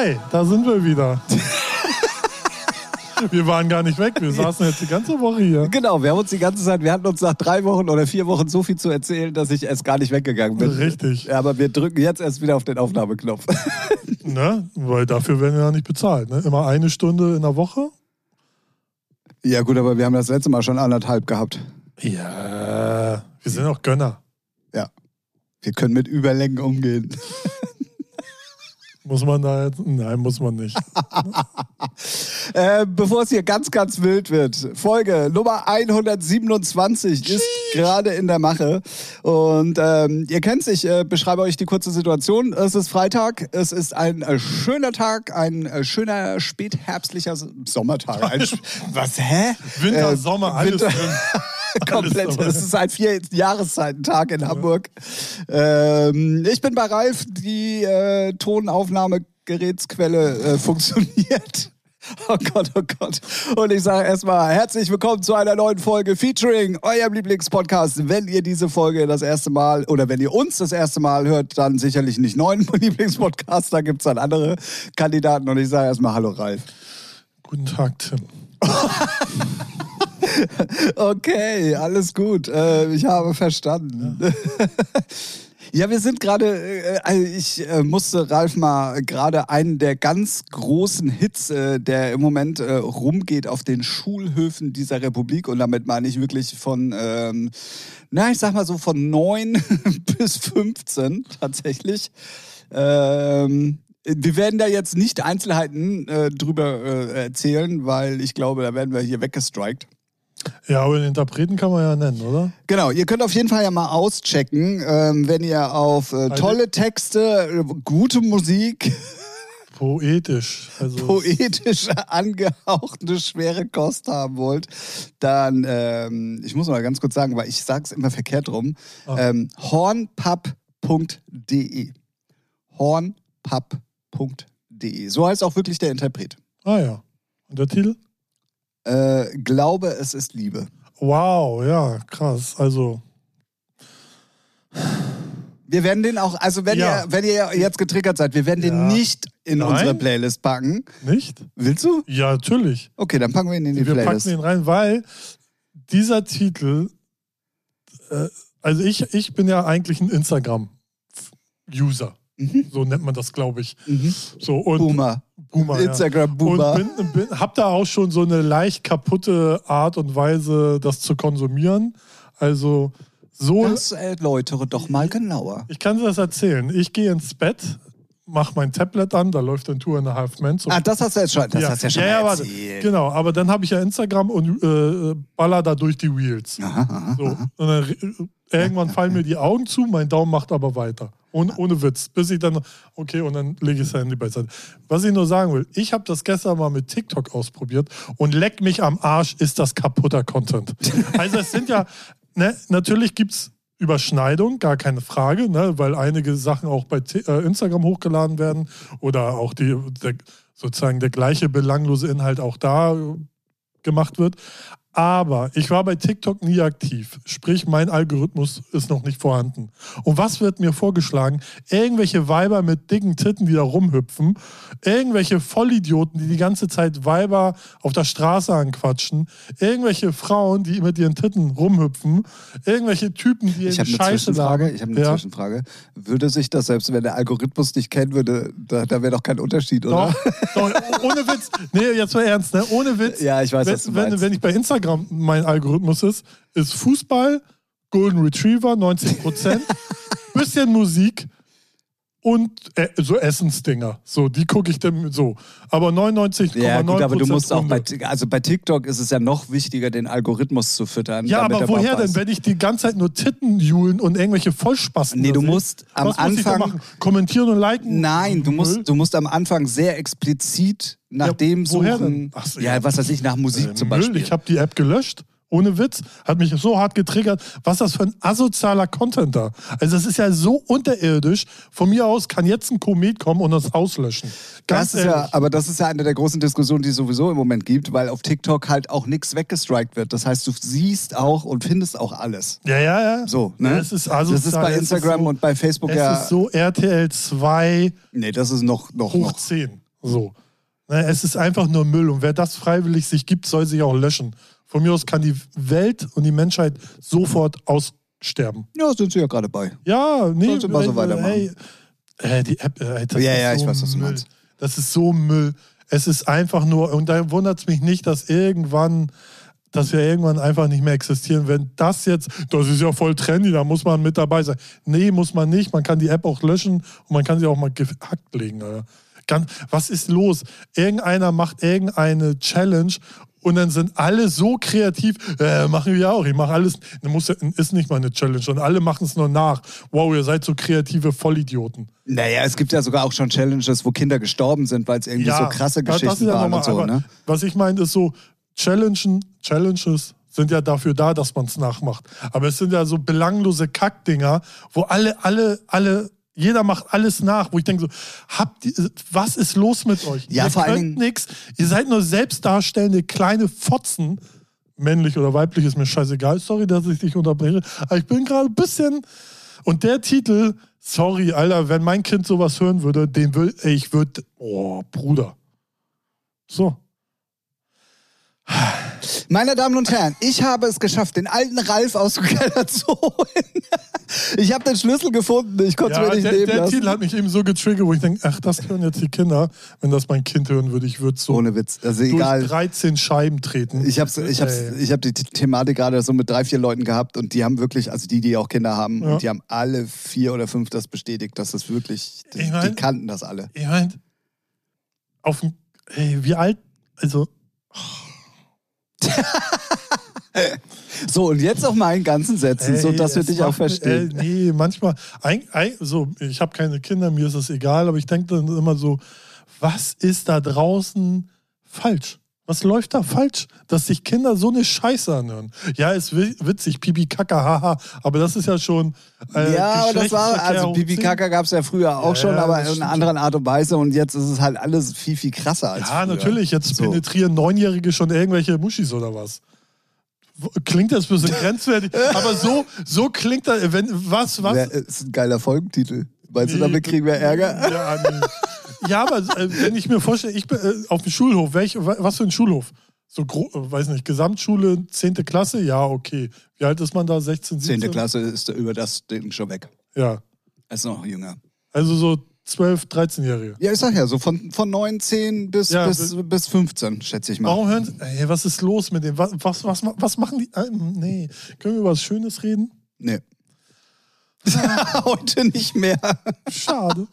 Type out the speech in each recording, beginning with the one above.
Hi, da sind wir wieder. Wir waren gar nicht weg, wir saßen jetzt die ganze Woche hier. Genau, wir haben uns die ganze Zeit, wir hatten uns nach drei Wochen oder vier Wochen so viel zu erzählen, dass ich erst gar nicht weggegangen bin. Richtig. Aber wir drücken jetzt erst wieder auf den Aufnahmeknopf. Ne? Weil dafür werden wir ja nicht bezahlt. Ne? Immer eine Stunde in der Woche. Ja gut, aber wir haben das letzte Mal schon anderthalb gehabt. Ja, wir sind auch Gönner. Ja. Wir können mit Überlängen umgehen. Muss man da jetzt? Nein, muss man nicht. Äh, bevor es hier ganz, ganz wild wird, Folge Nummer 127 ist gerade in der Mache. Und ähm, ihr kennt Ich äh, beschreibe euch die kurze Situation. Es ist Freitag, es ist ein äh, schöner Tag, ein äh, schöner spätherbstlicher Sommertag. Ein, was, hä? Winter, Äh, Sommer, alles Winter- drin. Komplett. Es ist ein vier Jahreszeitentag in Hamburg. Ähm, ich bin bei Ralf. Die äh, Tonaufnahmegerätsquelle äh, funktioniert. Oh Gott, oh Gott. Und ich sage erstmal herzlich willkommen zu einer neuen Folge featuring eurem Lieblingspodcast. Wenn ihr diese Folge das erste Mal oder wenn ihr uns das erste Mal hört, dann sicherlich nicht neuen Lieblingspodcast. Da gibt es dann andere Kandidaten. Und ich sage erstmal Hallo Ralf. Guten Tag, Tim. Okay, alles gut. Äh, ich habe verstanden. Ja, wir sind gerade, äh, also ich äh, musste Ralf mal gerade einen der ganz großen Hits, äh, der im Moment rumgeht auf den Schulhöfen dieser Republik und damit meine ich wirklich von, ähm, na, ich sag mal so von 9 bis 15 tatsächlich. Ähm, wir werden da jetzt nicht Einzelheiten äh, drüber äh, erzählen, weil ich glaube, da werden wir hier weggestrikt. Ja, aber den Interpreten kann man ja nennen, oder? Genau, ihr könnt auf jeden Fall ja mal auschecken, ähm, wenn ihr auf äh, tolle Texte, äh, gute Musik, Poetisch. Also poetisch angehauchte schwere Kost haben wollt, dann, ähm, ich muss mal ganz kurz sagen, weil ich sag's immer verkehrt rum, Ah. ähm, hornpub.de. Hornpub.de. So heißt auch wirklich der Interpret. Ah ja. Und der Titel? Äh, glaube, es ist Liebe. Wow, ja, krass. Also, Wir werden den auch, also wenn, Ja. ihr, wenn ihr jetzt getriggert seid, wir werden den Ja. nicht in Nein. unsere Playlist packen. nicht? Willst du? Ja, natürlich. Okay, dann packen wir ihn in die Wir Playlist. packen ihn rein, weil dieser Titel, äh, also ich, ich bin ja eigentlich ein Instagram-User. Mhm. So nennt man das, glaube ich. Mhm. So, und Boomer. Boomer, ja. Instagram-Boomer. Und bin, bin, hab da auch schon so eine leicht kaputte Art und Weise, das zu konsumieren. Also so, Das erläutere doch mal genauer. ich kann dir das erzählen. Ich gehe ins Bett, mach mein Tablet an, da läuft ein Tour and a Half Men. zum Ah, das hast du jetzt schon, das hast du ja schon warte. erzählt. Genau, aber dann habe ich ja Instagram und äh, baller da durch die Reels. Aha, aha, So. aha. Und dann, äh, irgendwann fallen mir die Augen zu, mein Daumen macht aber weiter. Ohne, ohne Witz. Bis ich dann, okay, und dann lege ich das Handy beiseite. Was ich nur sagen will, ich habe das gestern mal mit TikTok ausprobiert und leck mich am Arsch, ist das kaputter Content. Also es sind ja, ne, natürlich gibt es Überschneidung, gar keine Frage, ne, weil einige Sachen auch bei äh, Instagram hochgeladen werden oder auch die, der, sozusagen der gleiche belanglose Inhalt auch da gemacht wird. Aber ich war bei TikTok nie aktiv. Sprich, mein Algorithmus ist noch nicht vorhanden. Und was wird mir vorgeschlagen? Irgendwelche Weiber mit dicken Titten, die da rumhüpfen. Irgendwelche Vollidioten, die die ganze Zeit Weiber auf der Straße anquatschen. Irgendwelche Frauen, die mit ihren Titten rumhüpfen. Irgendwelche Typen, die Ich eine Scheiße labern. Ich habe eine Ja. Zwischenfrage. Würde sich das, selbst wenn der Algorithmus dich kennen würde, da, da wäre doch kein Unterschied, oder? Doch, doch, ohne Witz. Nee, jetzt mal ernst, ne? Ohne Witz. Ja, ich weiß, wenn, was du wenn, wenn ich bei Instagram mein Algorithmus ist, ist Fußball, Golden Retriever, 90 Prozent, bisschen Musik und äh, so Essensdinger. So, die gucke ich dann so. Aber 99,9 Ja, gut, aber du musst auch bei, also bei TikTok ist es ja noch wichtiger, den Algorithmus zu füttern. Ja, aber er woher denn, wenn ich die ganze Zeit nur Titten juhlen und irgendwelche Vollspasten Nee, du musst am Was muss Anfang- machen? Kommentieren und liken? Nein, du Müll? musst, du musst am Anfang sehr explizit nach Ja, dem woher suchen. denn? Ach ja, was weiß ich, nach Musik Äh, zum Müll, Beispiel. ich habe die App gelöscht Ohne Witz, hat mich so hart getriggert. Was ist das für ein asozialer Content da? Also, das ist ja so unterirdisch. Von mir aus kann jetzt ein Komet kommen und das auslöschen. Ganz das ist ja, aber das ist ja eine der großen Diskussionen, die es sowieso im Moment gibt, weil auf TikTok halt auch nichts weggestrikt wird. Das heißt, du siehst auch und findest auch alles. Ja, ja, ja. So, ne? Das ist, asozial. das ist bei Instagram ist so, und bei Facebook es ja. ist so RTL 2 nee, das ist noch, noch, hoch noch. 10. So. Ne, Es ist einfach nur Müll. Und wer das freiwillig sich gibt, soll sich auch löschen. Von mir aus kann die Welt und die Menschheit sofort aussterben. Ja, sind sie ja gerade bei. Ja, nee. Sollte mal so äh, weitermachen. Hey, äh, die App, äh, das Ja, ist ja, so ich weiß, was du Müll. meinst. Das ist so Müll. Es ist einfach nur, und da wundert es mich nicht, dass irgendwann, dass wir irgendwann einfach nicht mehr existieren. Wenn das jetzt, das ist ja voll trendy, da muss man mit dabei sein. Nee, muss man nicht. Man kann die App auch löschen und man kann sie auch mal gehackt legen. Alter. Was ist los? Irgendeiner macht irgendeine Challenge und dann sind alle so kreativ, äh, machen wir auch. Ich mache alles, das muss, ja- ist nicht mal eine Challenge und alle machen es nur nach. Wow, ihr seid so kreative Vollidioten. Naja, es gibt ja sogar auch schon Challenges, wo Kinder gestorben sind, weil es irgendwie so krasse Geschichten ja waren und so, ne? Was ich meine, ist so, Challengen, Challenges sind ja dafür da, dass man es nachmacht. Aber es sind ja so belanglose Kackdinger, wo alle, alle, alle, jeder macht alles nach, wo ich denke so, habt ihr, was ist los mit euch? Ja, ihr vor könnt nichts, ihr seid nur selbstdarstellende kleine Fotzen. Männlich oder weiblich ist mir scheißegal. Sorry, dass ich dich unterbreche. Aber ich bin gerade ein bisschen. Und der Titel, sorry, Alter, wenn mein Kind sowas hören würde, den ey, ich würde. Oh, Bruder. So. Meine Damen und Herren, ich habe es geschafft, den alten Ralf aus dem Keller zu holen. Ich habe den Schlüssel gefunden, ich konnte es Ja, mir nicht der, nehmen der lassen. Titel hat mich eben so getriggert, wo ich denke, ach, das hören jetzt die Kinder. Wenn das mein Kind hören würde, ich würde so Ohne Witz, also durch egal. 13 Scheiben treten. Ich habe ich hab's, ich hab die Thematik gerade so mit drei, vier Leuten gehabt und die haben wirklich, also die, die auch Kinder haben, Ja. und die haben alle vier oder fünf das bestätigt, dass das wirklich, die, Ich mein- die kannten das alle. Ich meine, auf dem, ey, wie alt, also, So, und jetzt auf meinen ganzen Sätzen, so ey, dass wir dich auch verstehen. Ey, nee, manchmal, ein, ein, so, ich habe keine Kinder, mir ist es egal, aber ich denke dann immer so, was ist da draußen falsch? Was läuft da falsch, dass sich Kinder so eine Scheiße anhören? Ja, ist wi- witzig, Pipi Kaka, haha, aber das ist ja schon. Äh, ja, aber das war, also Pipi 10. Kaka gab es ja früher auch Ja, schon, ja, aber in einer anderen Art und Weise und jetzt ist es halt alles viel, viel krasser als Ja, früher. natürlich. Jetzt So. penetrieren Neunjährige schon irgendwelche Muschis oder was. Klingt das ein bisschen grenzwertig, aber so, so klingt das, wenn, was, was? Wär, ist ein geiler Folgentitel. Meinst du, damit kriegen wir Ärger? Ja, nee. ja aber äh, wenn ich mir vorstelle, ich bin äh, auf dem Schulhof, welch, wa- was für ein Schulhof? So, äh, weiß nicht, Gesamtschule, 10. Klasse? Ja, okay. Wie alt ist man da? 16, 17? Zehnte Klasse ist über das Ding schon weg. Ja. Er ist noch jünger. Also so 12, 13-Jährige. Ja, ich sag ja, so von, von 9, 10 bis, Ja, bis, bis 15, schätze ich mal. Warum hören sie, ey, was ist los mit dem? Was, was, was, was machen die? äh, Nee. Können wir über was Schönes reden? Nee. Heute nicht mehr. Schade.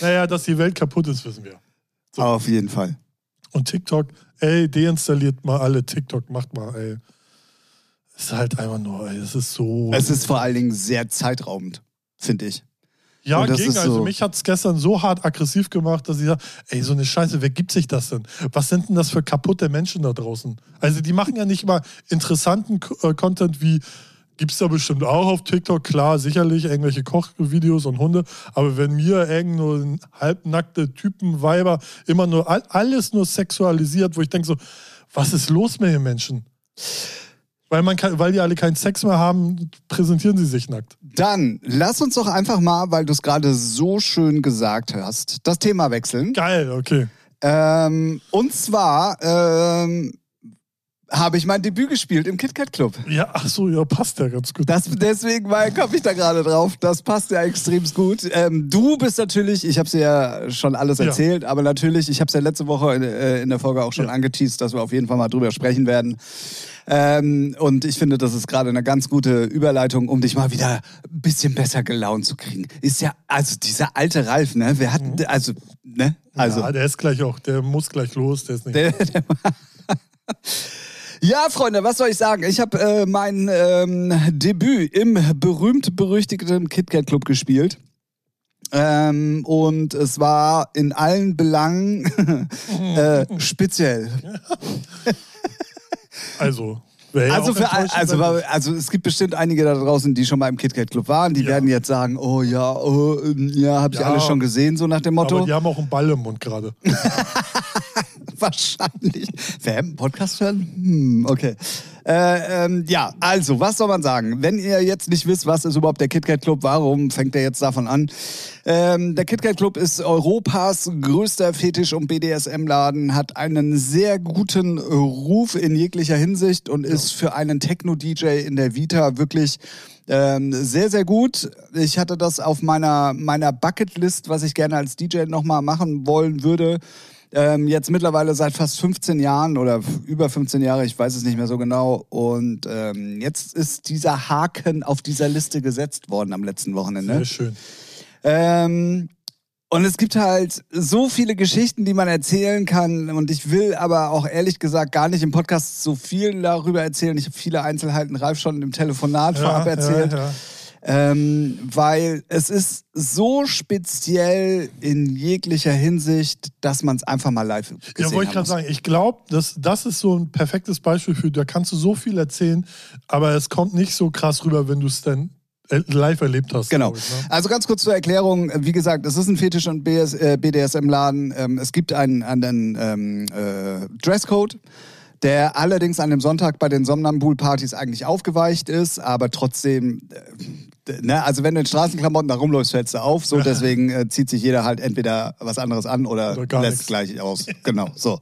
Naja, dass die Welt kaputt ist, wissen wir. So. Auf jeden Fall. Und TikTok, ey, deinstalliert mal alle TikTok, macht mal, ey. Ist halt einfach nur, ey, es ist so. Es ist vor allen Dingen sehr zeitraubend, finde ich. ja, ist Also so- mich hat es gestern so hart aggressiv gemacht, dass ich sage, ey, so eine Scheiße, wer gibt sich das denn? Was sind denn das für kaputte Menschen da draußen? Also die machen ja nicht mal interessanten äh, Content wie, gibt es da bestimmt auch auf TikTok, klar, sicherlich, irgendwelche Kochvideos und Hunde, aber wenn mir irgend nur halbnackte Typen, Weiber, immer nur, all- alles nur sexualisiert, wo ich denke so, was ist los mit den Menschen? Weil, man kann, weil die alle keinen Sex mehr haben, präsentieren sie sich nackt. Dann lass uns doch einfach mal, weil du es gerade so schön gesagt hast, das Thema wechseln. Geil, okay. Ähm, und zwar ähm, habe ich mein Debüt gespielt im KitKat Club. Ja, ach so, ja, passt ja ganz gut. Das, deswegen komme ich da gerade drauf. Das passt ja extrem gut. Ähm, du bist natürlich, ich habe es ja schon alles Ja. erzählt, aber natürlich, ich habe es ja letzte Woche in, äh, in der Folge auch schon Ja. angeteased, dass wir auf jeden Fall mal drüber sprechen werden. Ähm, und ich finde, das ist gerade eine ganz gute Überleitung, um dich mal wieder ein bisschen besser gelaunt zu kriegen. Ist ja, also dieser alte Ralf, ne? Wir hatten, also, ne? Also, Mhm. ja, der ist gleich auch, der muss gleich los, der ist nicht. der, der ja, Freunde, was soll ich sagen? Ich habe äh, mein ähm, Debüt im berühmt-berüchtigten KitKat Club gespielt. Ähm, und es war in allen Belangen äh, speziell. Also, Also, für, also, also es gibt bestimmt einige da draußen, die schon mal im KitKat Club waren, die Ja. werden jetzt sagen, oh ja, oh, ja, habt ihr Ja. alle schon gesehen, so nach dem Motto. aber die haben auch einen Ball im Mund gerade. Wahrscheinlich. Wer einen Podcast hören? Hm, okay. Äh, ähm, ja, also, was soll man sagen? Wenn ihr jetzt nicht wisst, was ist überhaupt der KitKat Club, warum fängt er jetzt davon an? Ähm, der KitKat Club ist Europas größter Fetisch- und BDSM-Laden, hat einen sehr guten Ruf in jeglicher Hinsicht und ist für einen Techno-DJ in der Vita wirklich ähm, sehr, sehr gut. Ich hatte das auf meiner, meiner Bucketlist, was ich gerne als DJ nochmal machen wollen würde. Ähm, jetzt mittlerweile seit fast 15 Jahren oder über 15 Jahre, ich weiß es nicht mehr so genau. Und ähm, jetzt ist dieser Haken auf dieser Liste gesetzt worden am letzten Wochenende. Sehr schön. Ähm, und es gibt halt so viele Geschichten, die man erzählen kann. Und ich will aber auch ehrlich gesagt gar nicht im Podcast so viel darüber erzählen. Ich habe viele Einzelheiten Ralf schon im Telefonat vorab erzählt. Ja, ja. Ähm, weil es ist so speziell in jeglicher Hinsicht, dass man es einfach mal live gesehen Ja, wollte ich gerade sagen, ich glaube, das, das ist so ein perfektes Beispiel für, da kannst du so viel erzählen, aber es kommt nicht so krass rüber, wenn du es dann äh, live erlebt hast. Genau. ich, ne? Also ganz kurz zur Erklärung. Wie gesagt, es ist ein Fetisch- und BS, äh, BDSM-Laden. Ähm, es gibt einen, einen ähm, äh, Dresscode, der allerdings an dem Sonntag bei den Somnambul-Partys eigentlich aufgeweicht ist, aber trotzdem, äh, ne, also wenn du in Straßenklamotten da rumläufst, fällst du auf. So, deswegen äh, zieht sich jeder halt entweder was anderes an oder, Oder lässt nichts. gleich aus. Genau, so.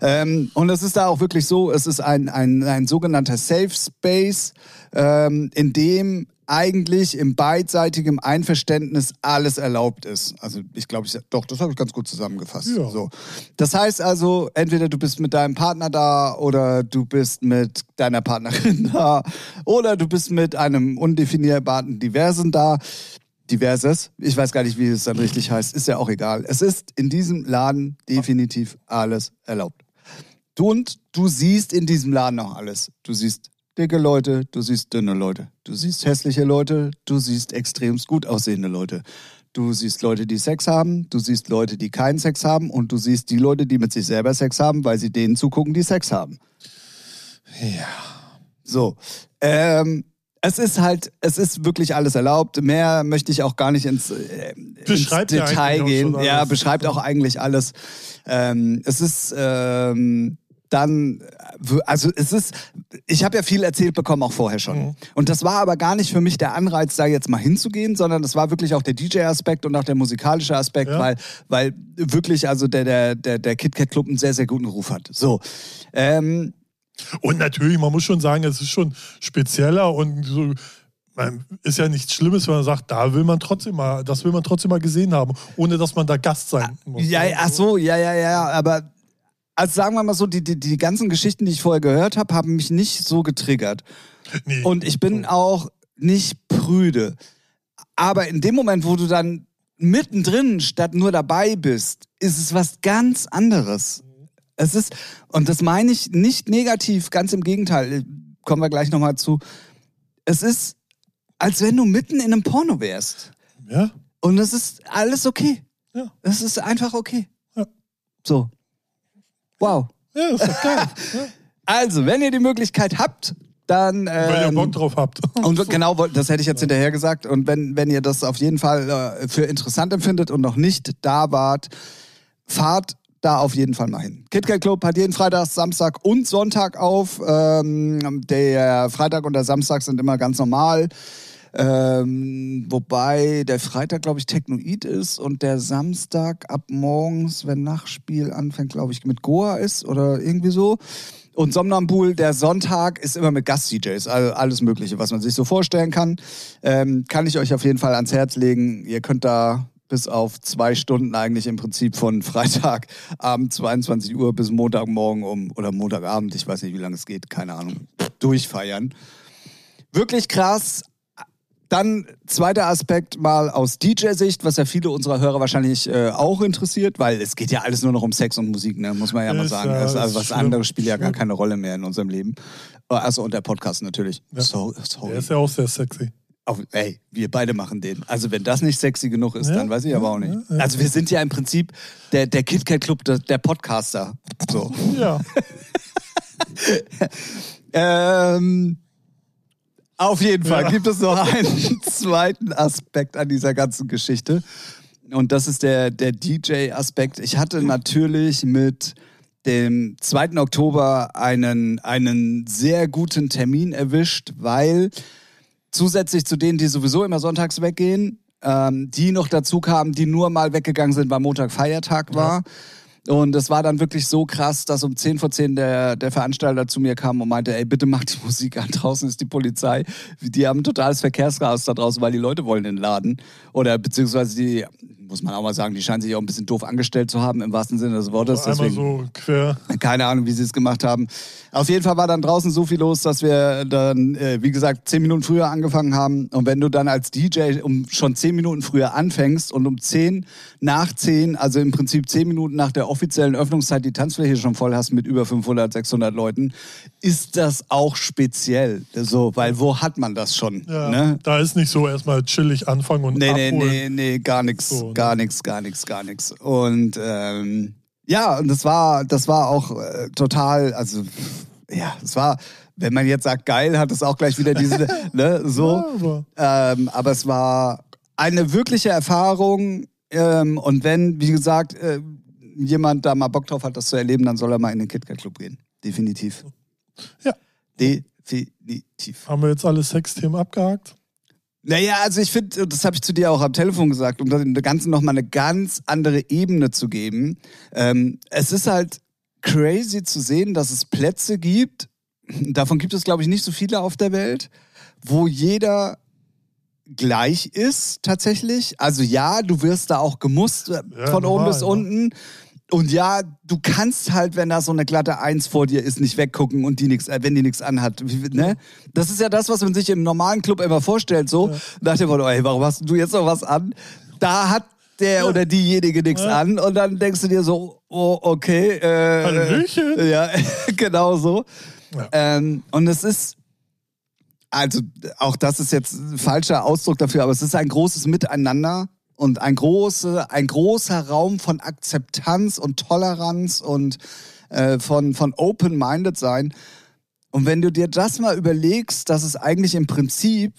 Ähm, und es ist da auch wirklich so, es ist ein, ein, ein sogenannter Safe Space, ähm, in dem eigentlich im beidseitigen Einverständnis alles erlaubt ist. Also ich glaube, ich, doch, das habe ich ganz gut zusammengefasst. Ja. So. Das heißt also, entweder du bist mit deinem Partner da oder du bist mit deiner Partnerin da oder du bist mit einem undefinierbaren Diversen da. Diverses, ich weiß gar nicht, wie es dann richtig heißt, ist ja auch egal. Es ist in diesem Laden definitiv alles erlaubt. Und du siehst in diesem Laden auch alles. Du siehst dicke Leute, du siehst dünne Leute, du siehst hässliche Leute, du siehst extremst gut aussehende Leute. Du siehst Leute, die Sex haben, du siehst Leute, die keinen Sex haben und du siehst die Leute, die mit sich selber Sex haben, weil sie denen zugucken, die Sex haben. Ja. So. Ähm, es ist halt, es ist wirklich alles erlaubt. Mehr möchte ich auch gar nicht ins, äh, ins Detail gehen. Ja, beschreibt auch eigentlich alles. Ähm, es ist ähm, dann, also es ist, ich habe ja viel erzählt bekommen, auch vorher schon. Mhm. Und das war aber gar nicht für mich der Anreiz, da jetzt mal hinzugehen, sondern das war wirklich auch der DJ-Aspekt und auch der musikalische Aspekt, Ja. weil, weil wirklich also der, der, der, der KitKat Club einen sehr, sehr guten Ruf hat. So. Ähm, Und natürlich, man muss schon sagen, es ist schon spezieller und so. man- Ist ja nichts Schlimmes, wenn man sagt, da will man trotzdem mal, das will man trotzdem mal gesehen haben, ohne dass man da Gast sein muss. Ja, ne? ach so, ja, ja, ja, aber also sagen wir mal so, die, die, die ganzen Geschichten, die ich vorher gehört habe, haben mich nicht so getriggert. Nee. Und ich bin auch nicht prüde. Aber in dem Moment, wo du dann mittendrin statt nur dabei bist, ist es was ganz anderes. Es ist, und das meine ich nicht negativ, ganz im Gegenteil, kommen wir gleich nochmal zu. Es ist, als wenn du mitten in einem Porno wärst. ja? Und es ist alles okay. Ja. Es ist einfach okay. Ja. So. Wow. Ja, ist doch geil. Also, wenn ihr die Möglichkeit habt, dann. Weil ihr ähm, Bock drauf habt. und genau, das hätte ich jetzt hinterher gesagt. Und wenn, wenn ihr das auf jeden Fall äh, für interessant empfindet und noch nicht da wart, fahrt da auf jeden Fall mal hin. KitKat Club hat jeden Freitag, Samstag und Sonntag auf. Ähm, der Freitag und der Samstag sind immer ganz normal. Ähm, wobei der Freitag, glaube ich, Technoid ist und der Samstag ab morgens, wenn Nachtspiel anfängt, glaube ich, mit Goa ist oder irgendwie so. Und Somnambul, der Sonntag, ist immer mit Gast-DJs, also alles Mögliche, was man sich so vorstellen kann. Ähm, kann ich euch auf jeden Fall ans Herz legen. Ihr könnt da bis auf zwei Stunden eigentlich im Prinzip von Freitagabend 22 Uhr bis Montagmorgen um, oder Montagabend, ich weiß nicht, wie lange es geht, keine Ahnung, durchfeiern. Wirklich krass. Dann zweiter Aspekt mal aus DJ-Sicht, was ja viele unserer Hörer wahrscheinlich äh, auch interessiert, weil es geht ja alles nur noch um Sex und Musik, ne? muss man ja mal sagen. ja, also ist was schlimm. anderes spielt ja gar keine Rolle mehr in unserem Leben. Also und der Podcast natürlich. Ja. So, Der sorry. ist ja auch sehr sexy. Auf, ey, wir beide machen den. Also wenn das nicht sexy genug ist, Ja, dann weiß ich aber auch nicht. Also wir sind ja im Prinzip der, der KitKat Club der, der Podcaster. So. Ja. ähm, auf jeden Fall gibt es noch einen zweiten Aspekt an dieser ganzen Geschichte. Und das ist der, der DJ-Aspekt. Ich hatte natürlich mit dem 2. Oktober einen, einen sehr guten Termin erwischt, weil zusätzlich zu denen, die sowieso immer sonntags weggehen, ähm, die noch dazu kamen, die nur mal weggegangen sind, weil Montag Feiertag war. Ja und es war dann wirklich so krass, dass um 10 vor 10 der, der Veranstalter zu mir kam und meinte, ey, bitte mach die Musik an, draußen ist die Polizei. Die haben ein totales Verkehrschaos da draußen, weil die Leute wollen den Laden. Oder beziehungsweise die, muss man auch mal sagen, die scheinen sich auch ein bisschen doof angestellt zu haben, im wahrsten Sinne des Wortes. Einmal so quer. Keine Ahnung, wie sie es gemacht haben. Auf jeden Fall war dann draußen so viel los, dass wir dann, äh, wie gesagt, zehn Minuten früher angefangen haben. Und wenn du dann als DJ um schon zehn Minuten früher anfängst und um zehn nach zehn, also im Prinzip zehn Minuten nach der offiziellen Öffnungszeit die Tanzfläche schon voll hast mit über 500, 600 Leuten, ist das auch speziell. So, weil wo hat man das schon? Ja, ne? Da ist nicht so erstmal chillig anfangen und nee, abholen. Nee, nee, nee, gar nichts, so, ne? Gar nichts, gar nichts, gar nichts. Und ähm, ja, und das war, das war auch äh, total, also ja, es war, wenn man jetzt sagt geil, hat es auch gleich wieder diese, ne, so. Ähm, aber es war eine wirkliche Erfahrung. Ähm, und wenn, wie gesagt, äh, jemand da mal Bock drauf hat, das zu erleben, dann soll er mal in den KitKat Club gehen. Definitiv. Ja. Definitiv. Haben wir jetzt alle Sexthemen abgehakt? Naja, also ich finde, das habe ich zu dir auch am Telefon gesagt, um dem Ganzen nochmal eine ganz andere Ebene zu geben. Ähm, es ist halt crazy zu sehen, dass es Plätze gibt, davon gibt es, glaube ich, nicht so viele auf der Welt, wo jeder gleich ist tatsächlich. Also ja, du wirst da auch gemusst äh, ja, von normal, oben bis ja. unten. Und ja, du kannst halt, wenn da so eine glatte Eins vor dir ist, nicht weggucken und die nichts, äh, wenn die nichts anhat. Ne? Das ist ja das, was man sich im normalen Club immer vorstellt. So, ja. dachte man, ey, warum hast du jetzt noch was an? Da hat der ja. oder diejenige nichts ja. an und dann denkst du dir so, oh, okay. Äh, Hallöchen. Ja, genau so. Ähm, und es ist, also auch das ist jetzt ein falscher Ausdruck dafür, aber es ist ein großes Miteinander und ein, große, ein großer Raum von Akzeptanz und Toleranz und äh, von, von Open-Minded sein. Und wenn du dir das mal überlegst, dass es eigentlich im Prinzip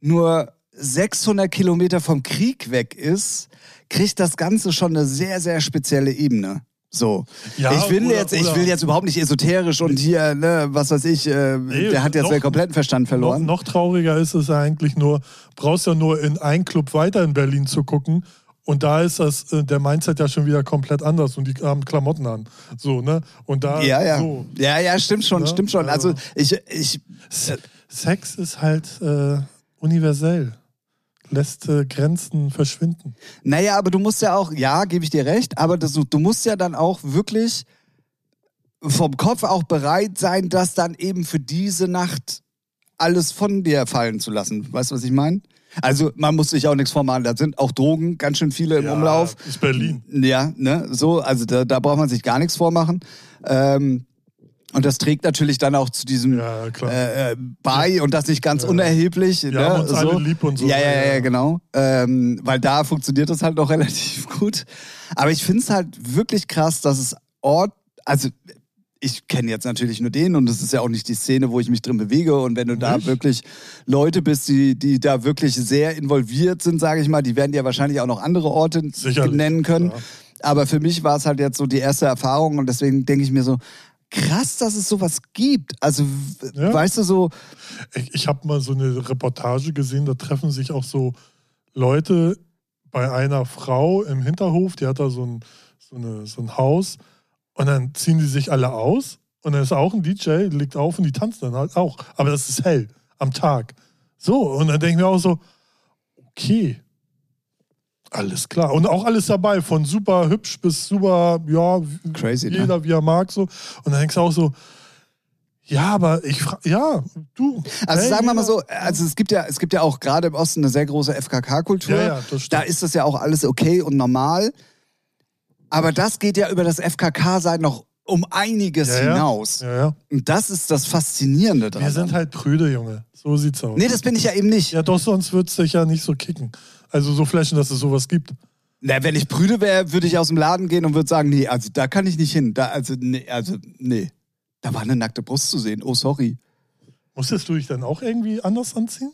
nur 600 Kilometer vom Krieg weg ist, kriegt das Ganze schon eine sehr, sehr spezielle Ebene. So. Ja, ich, will oder, jetzt, ich will jetzt überhaupt nicht esoterisch und hier, ne, was weiß ich, äh, nee, der hat jetzt noch, den kompletten Verstand verloren. Noch, noch, trauriger ist es eigentlich nur, brauchst ja nur in einen Club weiter in Berlin zu gucken. Und da ist das, äh, der Mindset ja schon wieder komplett anders und die haben Klamotten an. So, ne? Und da. Ja, ja. So. Ja, ja, stimmt schon, ne? stimmt schon. Also, ich. ich Sex ist halt äh, universell lässt äh, Grenzen verschwinden. Naja, aber du musst ja auch, ja, gebe ich dir recht, aber das, du musst ja dann auch wirklich vom Kopf auch bereit sein, das dann eben für diese Nacht alles von dir fallen zu lassen. Weißt du, was ich meine? Also man muss sich auch nichts vormachen. Da sind auch Drogen ganz schön viele im ja, Umlauf. Ist Berlin. Ja, ne, so, also da, da braucht man sich gar nichts vormachen. Ähm, und das trägt natürlich dann auch zu diesem ja, äh, äh, bei und das nicht ganz ja. unerheblich. Ja, ne? uns so. alle lieb und so. Ja, ja, ja, genau. Ähm, weil da funktioniert das halt noch relativ gut. Aber ich finde es halt wirklich krass, dass es Ort, also ich kenne jetzt natürlich nur den und das ist ja auch nicht die Szene, wo ich mich drin bewege. Und wenn du nicht? da wirklich Leute bist, die, die da wirklich sehr involviert sind, sage ich mal, die werden ja wahrscheinlich auch noch andere Orte Sicherlich, nennen können. Ja. Aber für mich war es halt jetzt so die erste Erfahrung und deswegen denke ich mir so, krass, dass es sowas gibt. Also, ja. weißt du, so. Ich, ich habe mal so eine Reportage gesehen, da treffen sich auch so Leute bei einer Frau im Hinterhof, die hat da so ein, so, eine, so ein Haus und dann ziehen die sich alle aus und dann ist auch ein DJ, liegt auf und die tanzen dann halt auch. Aber das ist hell, am Tag. So, und dann denke ich mir auch so, okay, alles klar. Und auch alles dabei, von super hübsch bis super, ja, Crazy, ne? jeder ne? wie er mag. So. Und dann denkst du auch so, ja, aber ich frage, ja, du. Also hey, sagen wir mal so, also es gibt ja, es gibt ja auch gerade im Osten eine sehr große FKK-Kultur. Ja, ja, da ist das ja auch alles okay und normal. Aber das geht ja über das FKK-Sein noch um einiges ja, hinaus. Ja, ja. Und das ist das Faszinierende daran. Wir sind halt Brüder, Junge. So sieht's aus. Nee, das bin ich ja eben nicht. Ja, doch, sonst würd's dich ja nicht so kicken. Also so flashen, dass es sowas gibt. Na, wenn ich Brüde wäre, würde ich aus dem Laden gehen und würde sagen, nee, also da kann ich nicht hin. Da, also, nee, also, nee. Da war eine nackte Brust zu sehen. Oh, sorry. Musstest du dich dann auch irgendwie anders anziehen?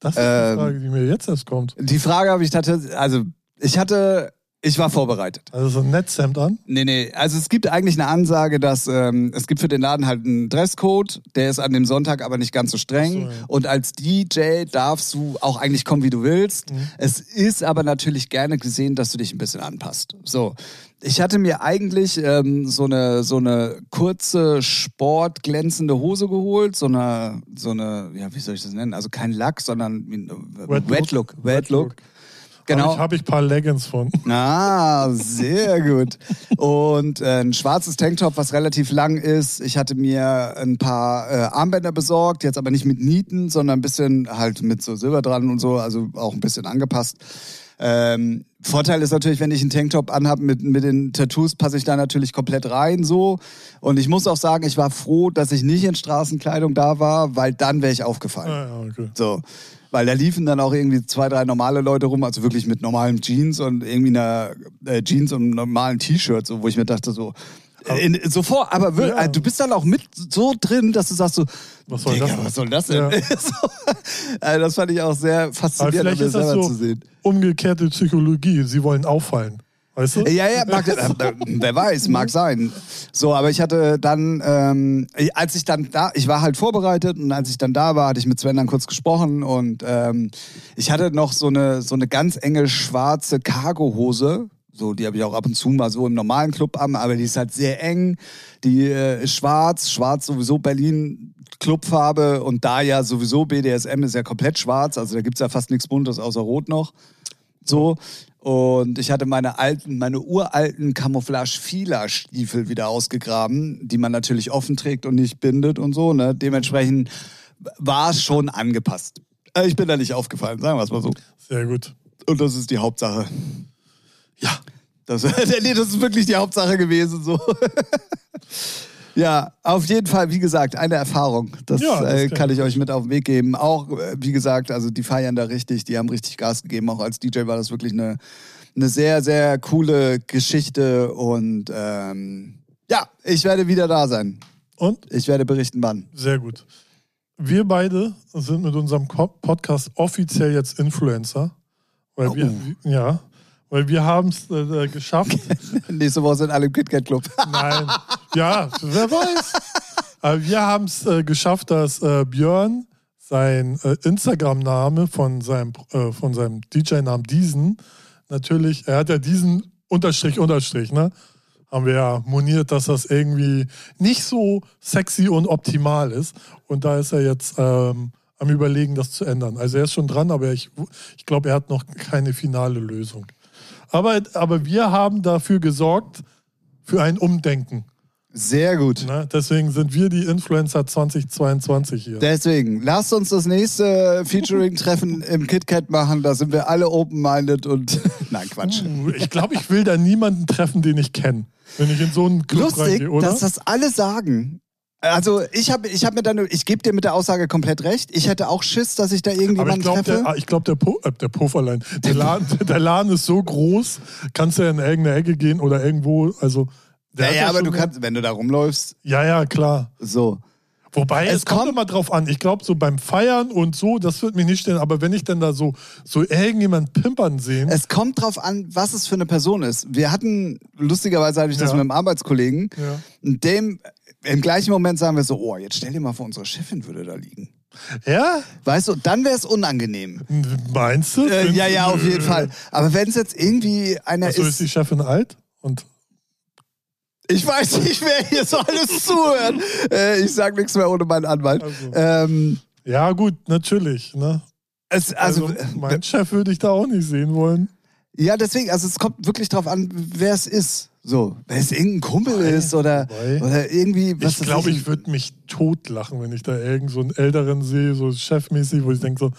Das ist Ähm, die Frage, die mir jetzt erst kommt. Die Frage habe ich tatsächlich, also ich hatte, ich war vorbereitet. Also so ein Netzhemd an. Nee, nee, also es gibt eigentlich eine Ansage, dass ähm, es gibt für den Laden halt einen Dresscode, der ist an dem Sonntag aber nicht ganz so streng. So, ja. Und als DJ darfst du auch eigentlich kommen, wie du willst. Mhm. Es ist aber natürlich gerne gesehen, dass du dich ein bisschen anpasst. So. Ich hatte mir eigentlich ähm, so, eine, so eine kurze sportglänzende Hose geholt, so eine, so eine, ja, wie soll ich das nennen? Also kein Lack, sondern ein- Wet Wet Look. Look. Wet Look. Genau. Habe ich, hab ich ein paar Leggings von. Ah, sehr gut. Und äh, ein schwarzes Tanktop, was relativ lang ist. Ich hatte mir ein paar äh, Armbänder besorgt, jetzt aber nicht mit Nieten, sondern ein bisschen halt mit so Silber dran und so, also auch ein bisschen angepasst. Ähm, Vorteil ist natürlich, wenn ich einen Tanktop anhabe mit, mit den Tattoos, passe ich da natürlich komplett rein so. Und ich muss auch sagen, ich war froh, dass ich nicht in Straßenkleidung da war, weil dann wäre ich aufgefallen. Ah, okay. So. Weil da liefen dann auch irgendwie zwei, drei normale Leute rum, also wirklich mit normalen Jeans und irgendwie einer äh, Jeans und normalen T-Shirt, so, wo ich mir dachte, so. äh, In, sofort, aber wir, Ja. äh, du bist dann auch mit so drin, dass du sagst so, Was soll das was soll das denn? Ja. so, also das fand ich auch sehr faszinierend, das selber so zu sehen. umgekehrte Psychologie. Sie wollen auffallen. Weißt du? Ja, ja, mag, äh, wer weiß, mag sein. So, aber ich hatte dann, ähm, als ich dann da, ich war halt vorbereitet und als ich dann da war, hatte ich mit Sven dann kurz gesprochen und ähm, ich hatte noch so eine, so eine ganz enge schwarze Cargohose. So, die habe ich auch ab und zu mal so im normalen Club an, aber die ist halt sehr eng. Die äh, ist schwarz, schwarz sowieso Berlin Clubfarbe und da ja sowieso BDSM ist ja komplett schwarz, also da gibt's ja fast nichts Buntes außer Rot noch. So. Und ich hatte meine alten, meine uralten Camouflage-Fila-Stiefel wieder ausgegraben, die man natürlich offen trägt und nicht bindet und so. Ne? Dementsprechend war es schon angepasst. Äh, Ich bin da nicht aufgefallen, sagen wir es mal so. Sehr gut. Und das ist die Hauptsache. Ja. Das, nee, das ist wirklich die Hauptsache gewesen. So. ja, auf jeden Fall, wie gesagt, eine Erfahrung. Das, Ja, das äh, kann ich euch mit auf den Weg geben. Auch, äh, wie gesagt, also die feiern da richtig, die haben richtig Gas gegeben. Auch als DJ war das wirklich eine, eine sehr, sehr coole Geschichte. Und ähm, ja, ich werde wieder da sein. Und Ich werde berichten, wann. sehr gut. Wir beide sind mit unserem Podcast offiziell jetzt Influencer. Weil wir, Oh. ja, weil wir haben es äh, äh, geschafft. Nächste Woche sind alle im KitKat Club. Nein. Ja, wer weiß. Aber wir haben es äh, geschafft, dass äh, Björn sein äh, Instagram-Name von seinem, äh, von seinem DJ-Namen Diesen, natürlich, er hat ja diesen Unterstrich, Unterstrich, ne? Haben wir ja moniert, dass das irgendwie nicht so sexy und optimal ist. Und da ist er jetzt ähm, am Überlegen, das zu ändern. Also er ist schon dran, aber ich, ich glaube, er hat noch keine finale Lösung. Aber, aber wir haben dafür gesorgt, für ein Umdenken. Sehr gut. Ne? Deswegen sind wir die Influencer 2022 hier. Deswegen, lasst uns das nächste Featuring-Treffen im KitKat machen. Da sind wir alle open-minded und. Nein, Quatsch. Uh, Ich glaube, ich will da niemanden treffen, den ich kenne. Wenn ich in so einen Club Lustig, reingehe, oder? dass das alle sagen. Also ich habe ich hab mir dann, ich gebe dir mit der Aussage komplett recht. Ich hätte auch Schiss, dass ich da aber ich irgendjemanden glaube, treffe. der, ich glaub, der, po, äh, der Pufferlein, der Laden, der Laden ist so groß, kannst du ja in irgendeine Ecke gehen oder irgendwo, also... ja, ja, aber du kannst, wenn du da rumläufst, Ja, ja, klar. so. Wobei, es, Es kommt, kommt- immer drauf an. Ich glaube, so beim Feiern und so, das wird mich nicht stellen. Aber wenn ich dann da so, so irgendjemand pimpern sehen, Es kommt drauf an, was es für eine Person ist. Wir hatten, lustigerweise hatte ich das Ja. mit einem Arbeitskollegen, Ja. dem im gleichen Moment sagen wir so, oh, jetzt stell dir mal vor, unsere Chefin würde da liegen. ja, Weißt du, dann wäre es unangenehm. meinst du? Äh, ja, ja, auf jeden Fall. Aber wenn es jetzt irgendwie einer Also ist ist, die Chefin alt? Und ich weiß nicht, wer hier so alles zuhört. Äh, ich sag nichts mehr ohne meinen Anwalt. Also. Ähm, ja, gut, natürlich. Ne? es, also, Also, mein Chef würde ich da auch nicht sehen wollen. Ja, deswegen, also es kommt wirklich drauf an, wer es ist. So, wenn es irgendein Kumpel Wobei, ist oder, wobei. oder irgendwie, was ich glaube, ich würde mich totlachen, wenn ich da irgend so einen Älteren sehe, so chefmäßig, wo ich denke so,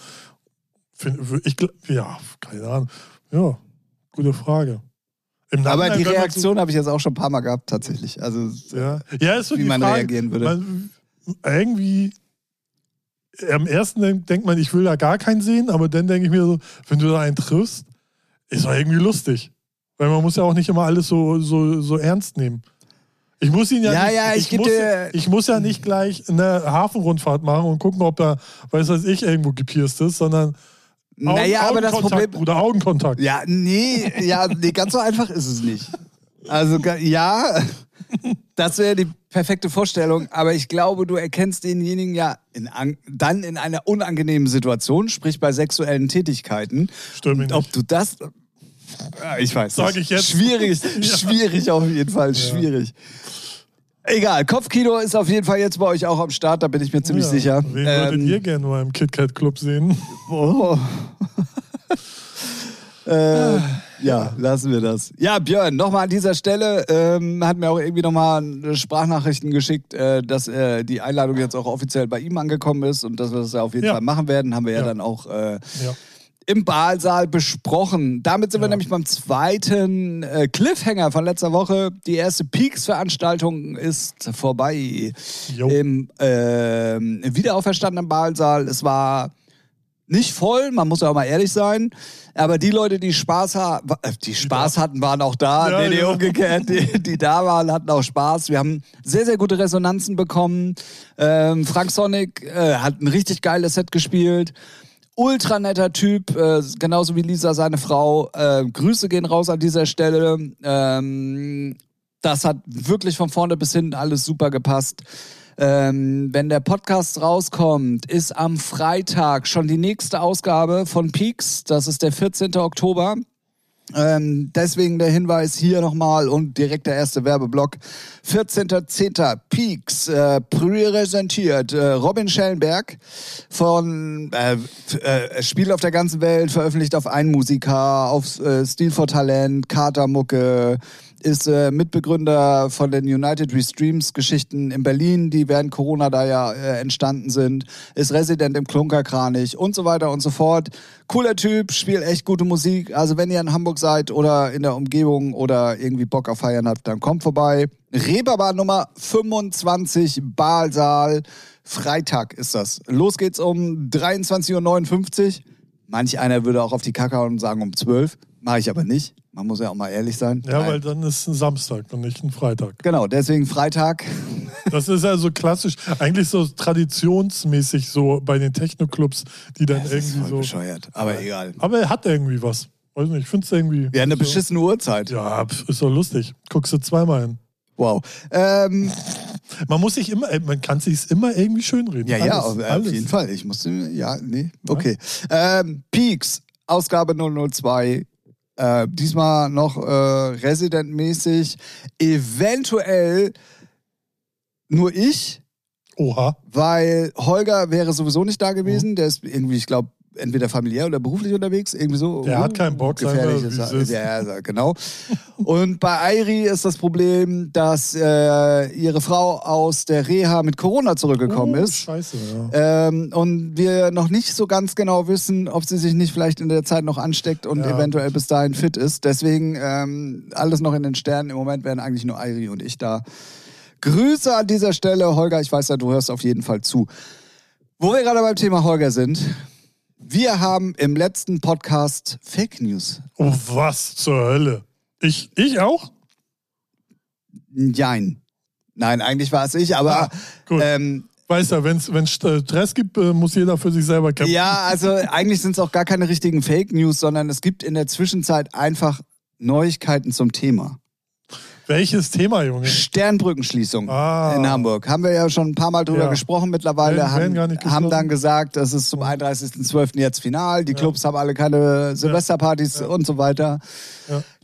find, ich, ja, keine Ahnung. Ja, gute Frage. Aber die Reaktion habe ich jetzt auch schon ein paar Mal gehabt, tatsächlich. Also, So, ja, ja, ist so wie die man Frage, reagieren würde. Man, irgendwie, am ersten denk- denkt man, ich will da gar keinen sehen, aber dann denke ich mir so, wenn du da einen triffst, ist doch irgendwie lustig. Weil man muss ja auch nicht immer alles so, so, so ernst nehmen. Ich muss ihn ja, Ja, nicht, ja, ich ich, muss, ich muss ja nicht gleich eine Hafenrundfahrt machen und gucken, ob da, weiß was ich, irgendwo gepierst ist, sondern Augen, naja, aber das Problem. Bruder, Augenkontakt. Ja, nee, ja, nee, ganz so einfach ist es nicht. Also ja, das wäre die perfekte Vorstellung, aber ich glaube, du erkennst denjenigen ja in an, dann in einer unangenehmen Situation, sprich bei sexuellen Tätigkeiten. Stimmt ob du das. Ich weiß Sag ich jetzt. Schwierig, Ja. schwierig auf jeden Fall, schwierig. Egal, Kopfkino ist auf jeden Fall jetzt bei euch auch am Start, da bin ich mir ziemlich Ja. sicher. Wen würdet Ähm, ihr gerne mal im KitKat Club sehen? Oh. äh, ja, lassen wir das. Ja, Björn, nochmal an dieser Stelle, ähm, hat mir auch irgendwie nochmal Sprachnachrichten geschickt, äh, dass äh, die Einladung jetzt auch offiziell bei ihm angekommen ist und dass wir das ja auf jeden Ja. Fall machen werden, haben wir ja, Ja. dann auch äh. Im Baalsaal besprochen. Damit sind wir Ja. nämlich beim zweiten äh, Cliffhanger von letzter Woche. Die erste Peaks-Veranstaltung ist vorbei Jo. im ähm, wiederauferstandenen Baalsaal. Es war nicht voll, man muss ja auch mal ehrlich sein. Aber die Leute, die Spaß, ha äh, die Spaß hatten, waren auch da. Ja, nee, nee, ja. umgekehrt. Die, die da waren, hatten auch Spaß. Wir haben sehr, sehr gute Resonanzen bekommen. Ähm, Frank Sonic äh, hat ein richtig geiles Set gespielt. Ultra netter Typ, äh, genauso wie Lisa, seine Frau. Äh, Grüße gehen raus an dieser Stelle. Ähm, das hat wirklich von vorne bis hinten alles super gepasst. Ähm, wenn der Podcast rauskommt, ist am Freitag schon die nächste Ausgabe von Peaks. Das ist der 14. Oktober. Ähm, deswegen der Hinweis hier nochmal und direkt der erste Werbeblock. 14.10. Peaks, äh, präsentiert äh, Robin Schellenberg von äh, äh, spielt auf der ganzen Welt, veröffentlicht auf einen Musiker, auf äh, Stil for Talent, Katermucke, ist äh, Mitbegründer von den United We Streams Geschichten in Berlin, die während Corona da ja äh, entstanden sind, ist Resident im Klunkerkranich und so weiter und so fort. Cooler Typ, spielt echt gute Musik. Also wenn ihr in Hamburg seid oder in der Umgebung oder irgendwie Bock auf Feiern habt, dann kommt vorbei. Reeperbahn Nummer 25, Baalsaal. Freitag ist das. Los geht's um 23.59 Uhr. Manch einer würde auch auf die Kacke hauen und sagen um 12. Mache ich aber nicht. Man muss ja auch mal ehrlich sein. Ja, Nein. weil dann ist ein Samstag und nicht ein Freitag. Genau, deswegen Freitag. Das ist ja so klassisch, eigentlich so traditionsmäßig so bei den Techno-Clubs, die dann Das ist irgendwie voll so. bescheuert, aber egal. Aber er hat irgendwie was. Weiß nicht, ich finde es irgendwie. Ja, eine so, beschissene Uhrzeit. Ja, ist doch lustig. Guckst du zweimal hin. Wow. Ähm, Man muss sich immer, man kann sich immer irgendwie schönreden. ja, ja, Alles, auf, auf alles. jeden Fall. Ich musste, ja, nee, okay. Ähm, Peaks, Ausgabe 002. Äh, diesmal noch äh, Resident-mäßig. Eventuell nur ich, Oha. weil Holger wäre sowieso nicht da gewesen. Der ist irgendwie, ich glaube, entweder familiär oder beruflich unterwegs. Irgendwie so. Der hat keinen Bock, gefährlich ist. es ist. Ja, ja, genau. Und bei Airi ist das Problem, dass äh, ihre Frau aus der Reha mit Corona zurückgekommen oh, ist. Scheiße, ja. Ähm, und wir noch nicht so ganz genau wissen, ob sie sich nicht vielleicht in der Zeit noch ansteckt und Ja. eventuell bis dahin fit ist. Deswegen ähm, alles noch in den Sternen. Im Moment wären eigentlich nur Airi und ich da. Grüße an dieser Stelle, Holger. Ich weiß ja, du hörst auf jeden Fall zu. Wo wir gerade beim Thema Holger sind. Wir haben im letzten Podcast Fake News. Oh, was zur Hölle? Ich, ich auch? Nein. Nein, eigentlich war es ich, aber Ah, gut. ähm, Weißt du, wenn es Stress gibt, äh, muss jeder für sich selber kämpfen. Ja, also eigentlich sind es auch gar keine richtigen Fake News, sondern es gibt in der Zwischenzeit einfach Neuigkeiten zum Thema. Welches Thema, Junge? Sternbrückenschließung Ah. in Hamburg. Haben wir ja schon ein paar Mal drüber Ja. gesprochen mittlerweile. Werden haben, haben dann gesagt, das ist zum 31.12. jetzt final. Die Clubs haben alle keine Silvesterpartys und so weiter.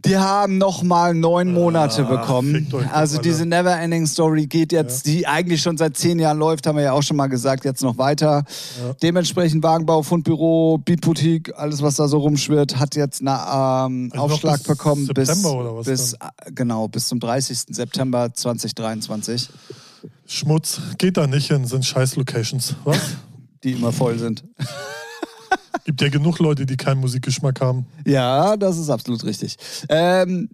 Ja. Die haben nochmal neun Monate Ah, bekommen. Also diese Never-Ending Story geht jetzt, die eigentlich schon seit zehn Jahren läuft, haben wir ja auch schon mal gesagt, jetzt noch weiter. Ja. Dementsprechend Wagenbau, Fundbüro, Beatboutique, alles was da so rumschwirrt, hat jetzt einen ähm, Also Aufschlag bis bekommen bis, September was bis äh, genau bis zum 30. September 2023, Schmutz geht da nicht hin, sind scheiß Locations. Was? die immer voll sind. Gibt ja genug Leute, die keinen Musikgeschmack haben. Ja, das ist absolut richtig. Ähm,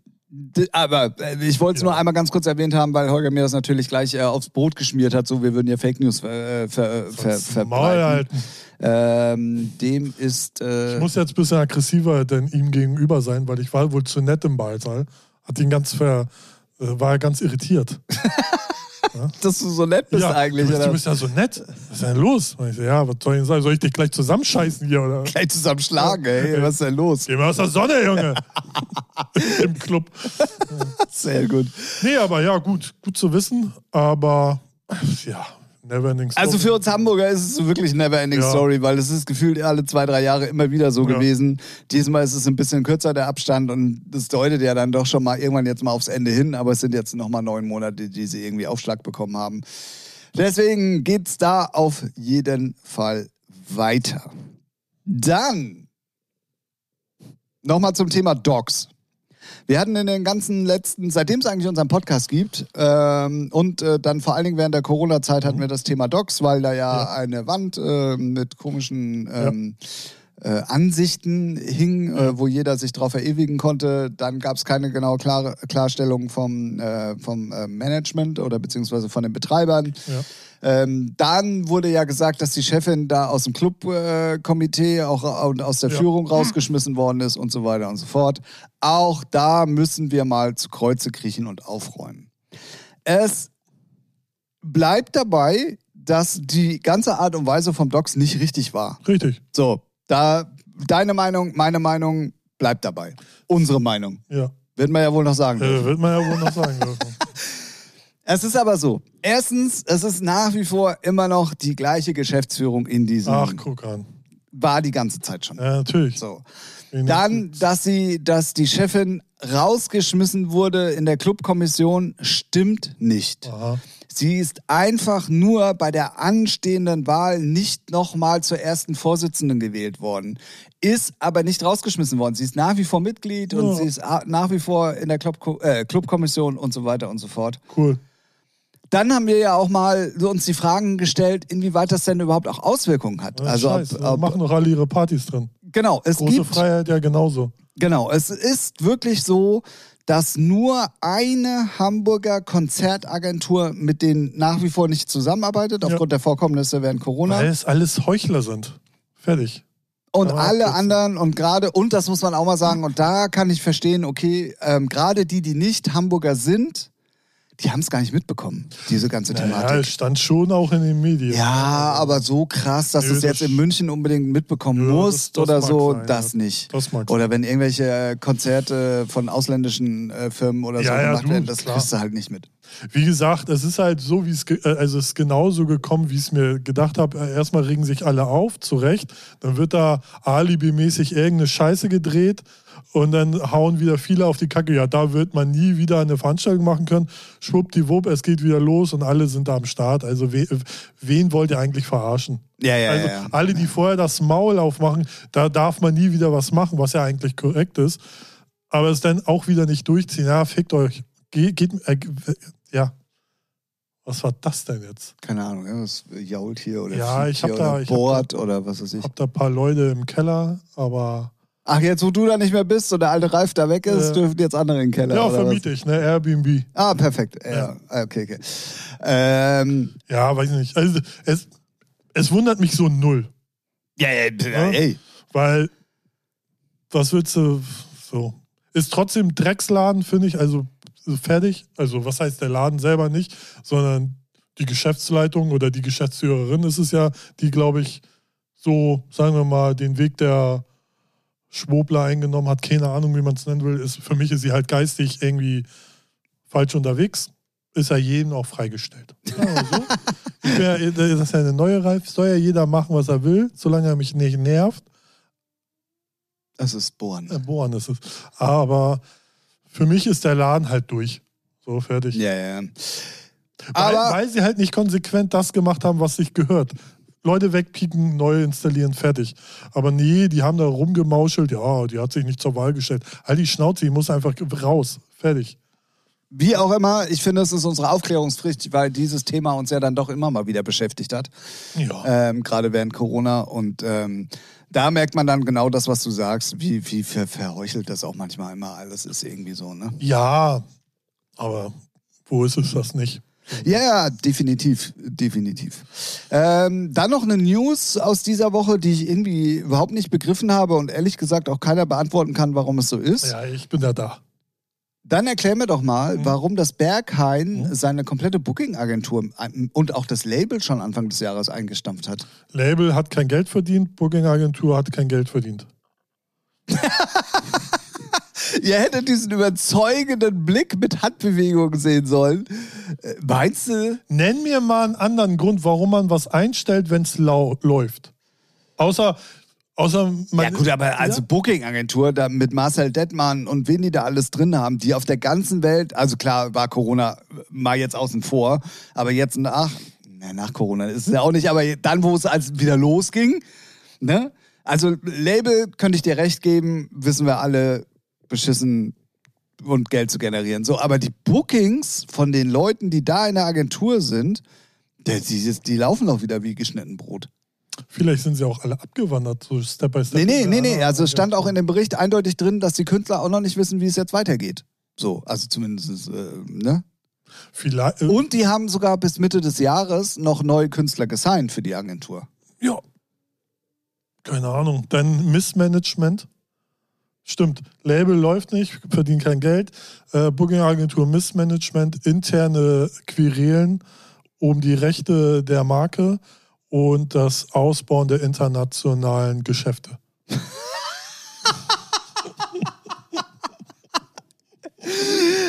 aber äh, ich wollte es Ja. nur einmal ganz kurz erwähnt haben, weil Holger mir das natürlich gleich äh, aufs Brot geschmiert hat, so wir würden ja Fake News äh, ver, ver, Sonst Maul verbreiten. Ähm, dem ist äh, Ich muss jetzt ein bisschen aggressiver denn ihm gegenüber sein, weil ich war wohl zu nett im Ballsaal. Hat ihn ganz ver, äh, war er ganz irritiert. Dass du so nett bist ja, eigentlich. du, bist, du bist ja so nett. Was ist denn los? Und ich so, ja, was soll ich denn sagen? Soll ich dich gleich zusammenscheißen hier? Oder? Gleich zusammenschlagen, ey. Was ist denn los? Geh mal aus der Sonne, Junge. Im Club. Sehr gut. Nee, aber ja, gut, gut zu wissen. Aber ja, Neverending Story. Also für uns Hamburger ist es so wirklich eine Neverending Ja. Story, weil es ist gefühlt alle zwei, drei Jahre immer wieder so Ja. gewesen. Diesmal ist es ein bisschen kürzer, der Abstand, und das deutet ja dann doch schon mal irgendwann jetzt mal aufs Ende hin, aber es sind jetzt nochmal neun Monate, die sie irgendwie Aufschlag bekommen haben. Deswegen geht's da auf jeden Fall weiter. Dann nochmal zum Thema Dogs. Wir hatten in den ganzen letzten, seitdem es eigentlich unseren Podcast gibt ähm, und äh, dann vor allen Dingen während der Corona-Zeit hatten wir das Thema Docs, weil da ja, Ja. eine Wand äh, mit komischen ähm, äh, Ansichten hing, äh, wo jeder sich drauf verewigen konnte. Dann gab es keine genaue klare Klarstellung vom, äh, vom äh, Management oder beziehungsweise von den Betreibern. Ja. Ähm, dann wurde ja gesagt, dass die Chefin da aus dem Clubkomitee äh, auch ra- und aus der Ja. Führung rausgeschmissen worden ist und so weiter und so fort. Auch da müssen wir mal zu Kreuze kriechen und aufräumen. Es bleibt dabei, dass die ganze Art und Weise vom Docs nicht richtig war. Richtig, So, da deine Meinung, meine Meinung bleibt dabei. Unsere Meinung. ja. Wird man ja wohl noch sagen. Äh, wird man ja wohl noch sagen dürfen. Es ist aber so. Erstens, es ist nach wie vor immer noch die gleiche Geschäftsführung in diesem. Ach, guck an. War die ganze Zeit schon. Ja, natürlich. So. Dann, dass sie, dass die Chefin rausgeschmissen wurde in der Clubkommission, stimmt nicht. Aha. Sie ist einfach nur bei der anstehenden Wahl nicht nochmal zur ersten Vorsitzenden gewählt worden, ist aber nicht rausgeschmissen worden. Sie ist nach wie vor Mitglied und Ja. sie ist nach wie vor in der Club äh, Clubkommission und so weiter und so fort. Cool. Dann haben wir ja auch mal so uns die Fragen gestellt, inwieweit das denn überhaupt auch Auswirkungen hat. Ja, also ob, Scheiß, da ob, machen doch alle ihre Partys drin. genau, es Große gibt Freiheit ja genauso. Genau, es ist wirklich so, dass nur eine Hamburger Konzertagentur mit denen nach wie vor nicht zusammenarbeitet, aufgrund der Vorkommnisse während Corona. Weil es alles Heuchler sind. Fertig. und aber alle das- anderen und gerade, und das muss man auch mal sagen, und da kann ich verstehen, okay, ähm, gerade die, die nicht Hamburger sind, die haben es gar nicht mitbekommen, diese ganze Naja, Thematik. es stand schon auch in den Medien. Ja, aber so krass, dass Nö, du es jetzt das- in München unbedingt mitbekommen Ja, das- musst das oder mag so, sein, das ja. nicht. Das mag Oder wenn irgendwelche Konzerte von ausländischen äh, Firmen oder so Ja, ja, gemacht du, werden, das klar. kriegst du halt nicht mit. Wie gesagt, es ist halt so, wie es, äh, also es ist genauso gekommen, wie ich es mir gedacht habe. Äh, Erstmal regen sich alle auf, zu Recht. Dann wird da alibimäßig irgendeine Scheiße gedreht und dann hauen wieder viele auf die Kacke. Ja, da wird man nie wieder eine Veranstaltung machen können. Schwuppdiwupp, es geht wieder los und alle sind da am Start. Also we, wen wollt ihr eigentlich verarschen? Ja, ja, also ja, ja. alle, die vorher das Maul aufmachen, da darf man nie wieder was machen, was ja eigentlich korrekt ist. Aber es dann auch wieder nicht durchziehen. Ja, fickt euch. Geht, geht äh, ja. Was war das denn jetzt? Keine Ahnung, irgendwas jault hier oder Ja, ich hab hier da- oder ich hab bohrt oder was weiß ich. Hab da ein paar Leute im Keller, aber Ach, jetzt wo du da nicht mehr bist und der alte Ralf da weg ist, Ja. dürfen jetzt andere in den Keller. ja, was? vermiete ich, ne? Airbnb. Ah, perfekt. Ja, Ja. Ah, okay, okay. Ähm, Ja, weiß ich nicht. Also es, es wundert mich so null. ja, ja, Ja. ey. Weil, was willst du so? Ist trotzdem Drecksladen, finde ich, also fertig. Also, was heißt der Laden selber nicht, sondern die Geschäftsleitung oder die Geschäftsführerin ist es ja, die, glaube ich, so, sagen wir mal, den Weg der Schwobler eingenommen hat. Keine Ahnung, wie man es nennen will. Ist, für mich ist sie halt geistig irgendwie falsch unterwegs. Ist ja jedem auch freigestellt. Ja, so. ja, das ist ja eine neue Reif. Soll ja jeder machen, was er will, solange er mich nicht nervt. Das ist Bohren. Äh, Bohren ist es. Aber für mich ist der Laden halt durch. So, fertig. Ja, ja. Weil, Aber weil sie halt nicht konsequent das gemacht haben, was sich gehört. Leute wegpieken, neu installieren, fertig. Aber nee, die haben da rumgemauschelt, ja, die hat sich nicht zur Wahl gestellt. Halt die Schnauze, die muss einfach raus. Fertig. wie auch immer, ich finde, es ist unsere Aufklärungspflicht, weil dieses Thema uns ja dann doch immer mal wieder beschäftigt hat. Ja. ähm, gerade während Corona. Und ähm, da merkt man dann genau das, was du sagst, wie, wie ver verheuchelt das auch manchmal immer alles ist irgendwie so, ne? Ja, aber wo ist es das nicht? Ja, ja, definitiv, definitiv. Ähm, dann noch eine News aus dieser Woche, die ich irgendwie überhaupt nicht begriffen habe und ehrlich gesagt auch keiner beantworten kann, warum es so ist. Ja, ich bin ja da. Dann erklär mir doch mal, Mhm. warum das Berghain seine komplette Booking-Agentur ähm, und auch das Label schon Anfang des Jahres eingestampft hat. Label hat kein Geld verdient, Booking-Agentur hat kein Geld verdient. Ihr hättet diesen überzeugenden Blick mit Handbewegungen sehen sollen. Äh, Meinst du? Nenn mir mal einen anderen Grund, warum man was einstellt, wenn es läuft. Außer, außer man, Ja gut, aber also? Booking-Agentur da mit Marcel Detmann und wen die da alles drin haben, die auf der ganzen Welt, also klar war Corona mal jetzt außen vor, aber jetzt nach, na, nach Corona ist es ja auch nicht, aber dann, wo es als wieder losging, ne? Also Label, könnte ich dir recht geben, wissen wir alle, beschissen und Geld zu generieren. So, aber die Bookings von den Leuten, die da in der Agentur sind, die, die, die laufen doch wieder wie geschnitten Brot. Vielleicht sind sie auch alle abgewandert, so Step by Step. Nee, nee, nee, nee. Also stand auch in dem Bericht eindeutig drin, dass die Künstler auch noch nicht wissen, wie es jetzt weitergeht. So, also zumindest, äh, ne? Vielleicht, äh, Und die haben sogar bis Mitte des Jahres noch neue Künstler gesigned für die Agentur. ja. Keine Ahnung. Dann Missmanagement. Stimmt. Label läuft nicht, verdient kein Geld. Äh, Booking-Agentur Missmanagement, interne Querelen um die Rechte der Marke und das Ausbauen der internationalen Geschäfte.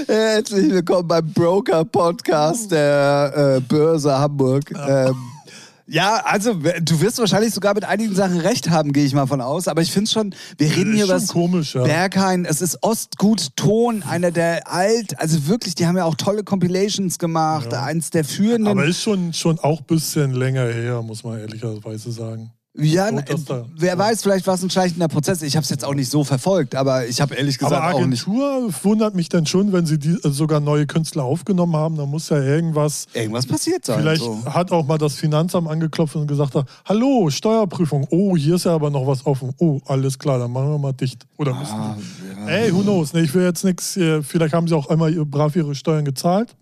Herzlich willkommen beim Broker Podcast der äh, Börse Hamburg. Ähm, ja, also du wirst wahrscheinlich sogar mit einigen Sachen recht haben, gehe ich mal von aus. Aber ich finde schon, wir reden hier über komisch, ja. Berghain. Es ist Ostgut Ton, einer der alt, also wirklich, die haben ja auch tolle Compilations gemacht, Ja. eins der führenden. Aber ist schon, schon auch ein bisschen länger her, muss man ehrlicherweise sagen. Ja, wer ja. weiß, vielleicht war es ein schleichender Prozess. Ich habe es jetzt auch nicht so verfolgt, aber ich habe ehrlich gesagt Aber auch nicht. Agentur wundert mich dann schon, wenn sie die, äh, sogar neue Künstler aufgenommen haben. Da muss ja irgendwas. Irgendwas passiert sein. Vielleicht so. hat auch mal das Finanzamt angeklopft und gesagt: Hallo, Steuerprüfung. Oh, hier ist ja aber noch was offen. Oh, alles klar, dann machen wir mal dicht. Oder müssen Ah, die. Ey, who knows? Ne, ich will jetzt nichts. Vielleicht haben sie auch einmal brav ihre Steuern gezahlt.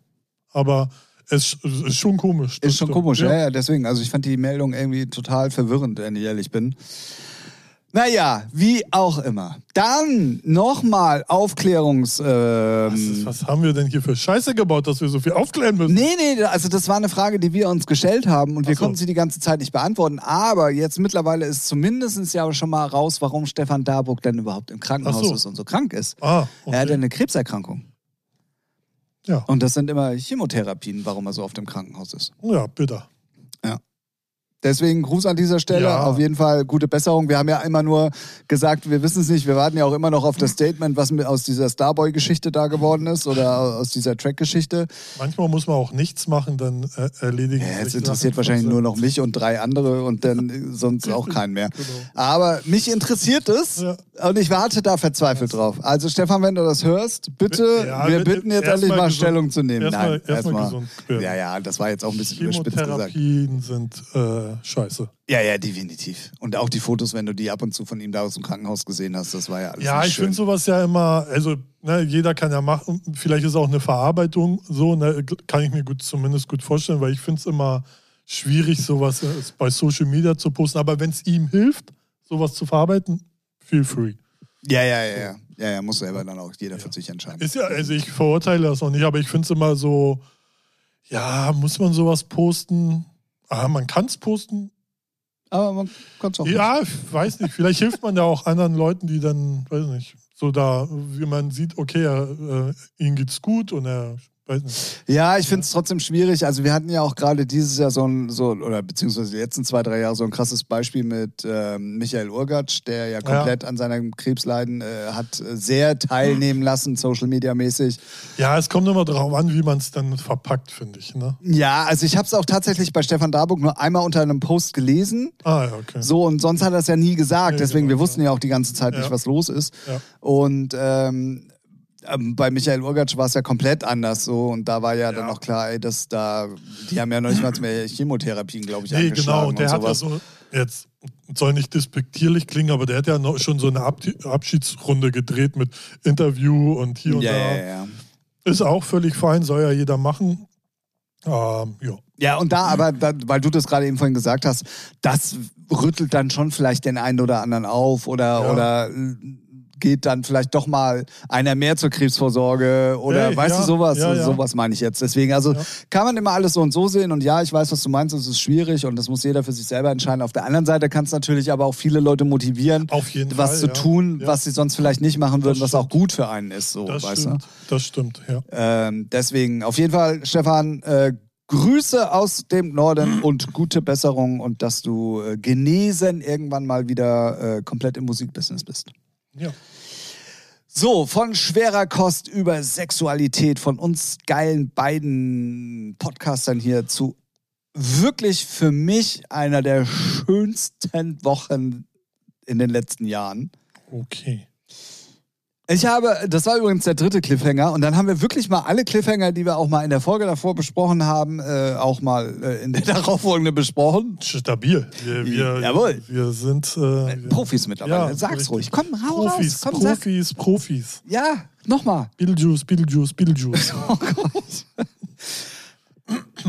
Aber es ist schon komisch. Ist schon stimmt. komisch, ja. ja, deswegen. Also ich fand die Meldung irgendwie total verwirrend, wenn ich ehrlich bin. Naja, wie auch immer. Dann nochmal Aufklärungs... Was, Ähm, ist, was haben wir denn hier für Scheiße gebaut, dass wir so viel aufklären müssen? Nee, nee, also das war eine Frage, die wir uns gestellt haben und wir so. konnten sie die ganze Zeit nicht beantworten. Aber jetzt mittlerweile ist zumindest ja schon mal raus, warum Stefan Darburg denn überhaupt im Krankenhaus so. ist und so krank ist. Ah, Er hat okay. eine Krebserkrankung. Ja. Und das sind immer Chemotherapien, warum er so oft im Krankenhaus ist. ja, bitter. Deswegen Gruß an dieser Stelle. Ja. Auf jeden Fall gute Besserung. Wir haben ja immer nur gesagt, wir wissen es nicht. Wir warten ja auch immer noch auf das Statement, was aus dieser Starboy-Geschichte da geworden ist oder aus dieser Track-Geschichte. Manchmal muss man auch nichts machen, dann äh, erledigen Ja, es interessiert wahrscheinlich nur noch mich und drei andere und dann äh, sonst auch keinen mehr. Genau. Aber mich interessiert es Ja. und ich warte da verzweifelt drauf. Also Stefan, wenn du das hörst, bitte, Ja, wir bitte bitten jetzt erst endlich mal mal Stellung zu nehmen. erst mal- Nein, erst mal erstmal. werden. Ja, ja, das war jetzt auch ein bisschen überspitzt gesagt. Sind äh, scheiße. Ja, ja, definitiv. Und auch die Fotos, wenn du die ab und zu von ihm da aus dem Krankenhaus gesehen hast, das war ja alles Ja, ich finde sowas ja immer, also ne, jeder kann ja machen, vielleicht ist auch eine Verarbeitung so, ne, kann ich mir gut, zumindest gut vorstellen, weil ich finde es immer schwierig, sowas äh, bei Social Media zu posten, aber wenn es ihm hilft, sowas zu verarbeiten, feel free. Ja, ja, ja, ja. Ja, ja, muss selber dann auch jeder für sich entscheiden. Ist ja, also ich verurteile das auch nicht, aber ich finde es immer so, ja, muss man sowas posten? Ah, man kann es posten. Aber man kann es auch Ja, ich weiß nicht. Vielleicht hilft man ja auch anderen Leuten, die dann, weiß nicht, so da, wie man sieht, okay, er, äh, ihm geht's gut und er. Ja, ich finde es trotzdem schwierig. Also wir hatten ja auch gerade dieses Jahr so ein, so, oder beziehungsweise die letzten zwei, drei Jahre so ein krasses Beispiel mit ähm, Michael Urgatsch, der ja komplett an seinem Krebsleiden äh, hat äh, sehr teilnehmen lassen, Social Media mäßig. Ja, es kommt immer darauf an, wie man es dann verpackt, finde ich. Ne? Ja, also ich habe es auch tatsächlich bei Stefan Darburg nur einmal unter einem Post gelesen. Ah, ja, okay. So, und sonst hat er es ja nie gesagt. Nee, Deswegen, genau, wir wussten ja auch die ganze Zeit nicht, Ja. was los ist. Ja. Und ähm, ähm, bei Michael Urgatsch war es ja komplett anders so. Und da war ja, dann Ja. noch klar, ey, dass da, die haben ja noch nicht mal mehr Chemotherapien, glaube ich, Nee, genau. Der und hat ja sowas. so, jetzt soll nicht despektierlich klingen, aber der hat ja noch schon so eine Ab Abschiedsrunde gedreht mit Interview und hier und ja, da. ja, ja. Ist auch völlig fein, soll ja jeder machen. Ähm, ja. Ja, und da aber, da, weil du das gerade eben vorhin gesagt hast, das rüttelt dann schon vielleicht den einen oder anderen auf oder, Ja. oder geht dann vielleicht doch mal einer mehr zur Krebsvorsorge oder Hey, weißt ja, du sowas? ja, ja. Sowas meine ich jetzt. Deswegen, also kann man immer alles so und so sehen und ja, ich weiß, was du meinst, es ist schwierig und das muss jeder für sich selber entscheiden. Auf der anderen Seite kann es natürlich aber auch viele Leute motivieren, was Fall, zu tun, was sie sonst vielleicht nicht machen würden, was auch gut für einen ist, so, Das weißt stimmt, das stimmt, ja. du? Ähm, deswegen, auf jeden Fall, Stefan, äh, Grüße aus dem Norden und gute Besserung und dass du äh, genesen irgendwann mal wieder äh, komplett im Musikbusiness bist. ja. So, von schwerer Kost über Sexualität, von uns geilen beiden Podcastern hier zu wirklich für mich einer der schönsten Wochen in den letzten Jahren. Okay. Ich habe, das war übrigens der dritte Cliffhanger und dann haben wir wirklich mal alle Cliffhanger, die wir auch mal in der Folge davor besprochen haben, äh, auch mal äh, in der darauffolgenden besprochen. Stabil. Wir, wir, Jawohl. wir sind äh, wir, Profis mittlerweile. Ja, Sag's richtig. ruhig. Komm, hau Profis, raus. Komm, sag. Profis, Profis. Ja, nochmal. Beetlejuice, Beetlejuice, Beetlejuice. Oh Gott.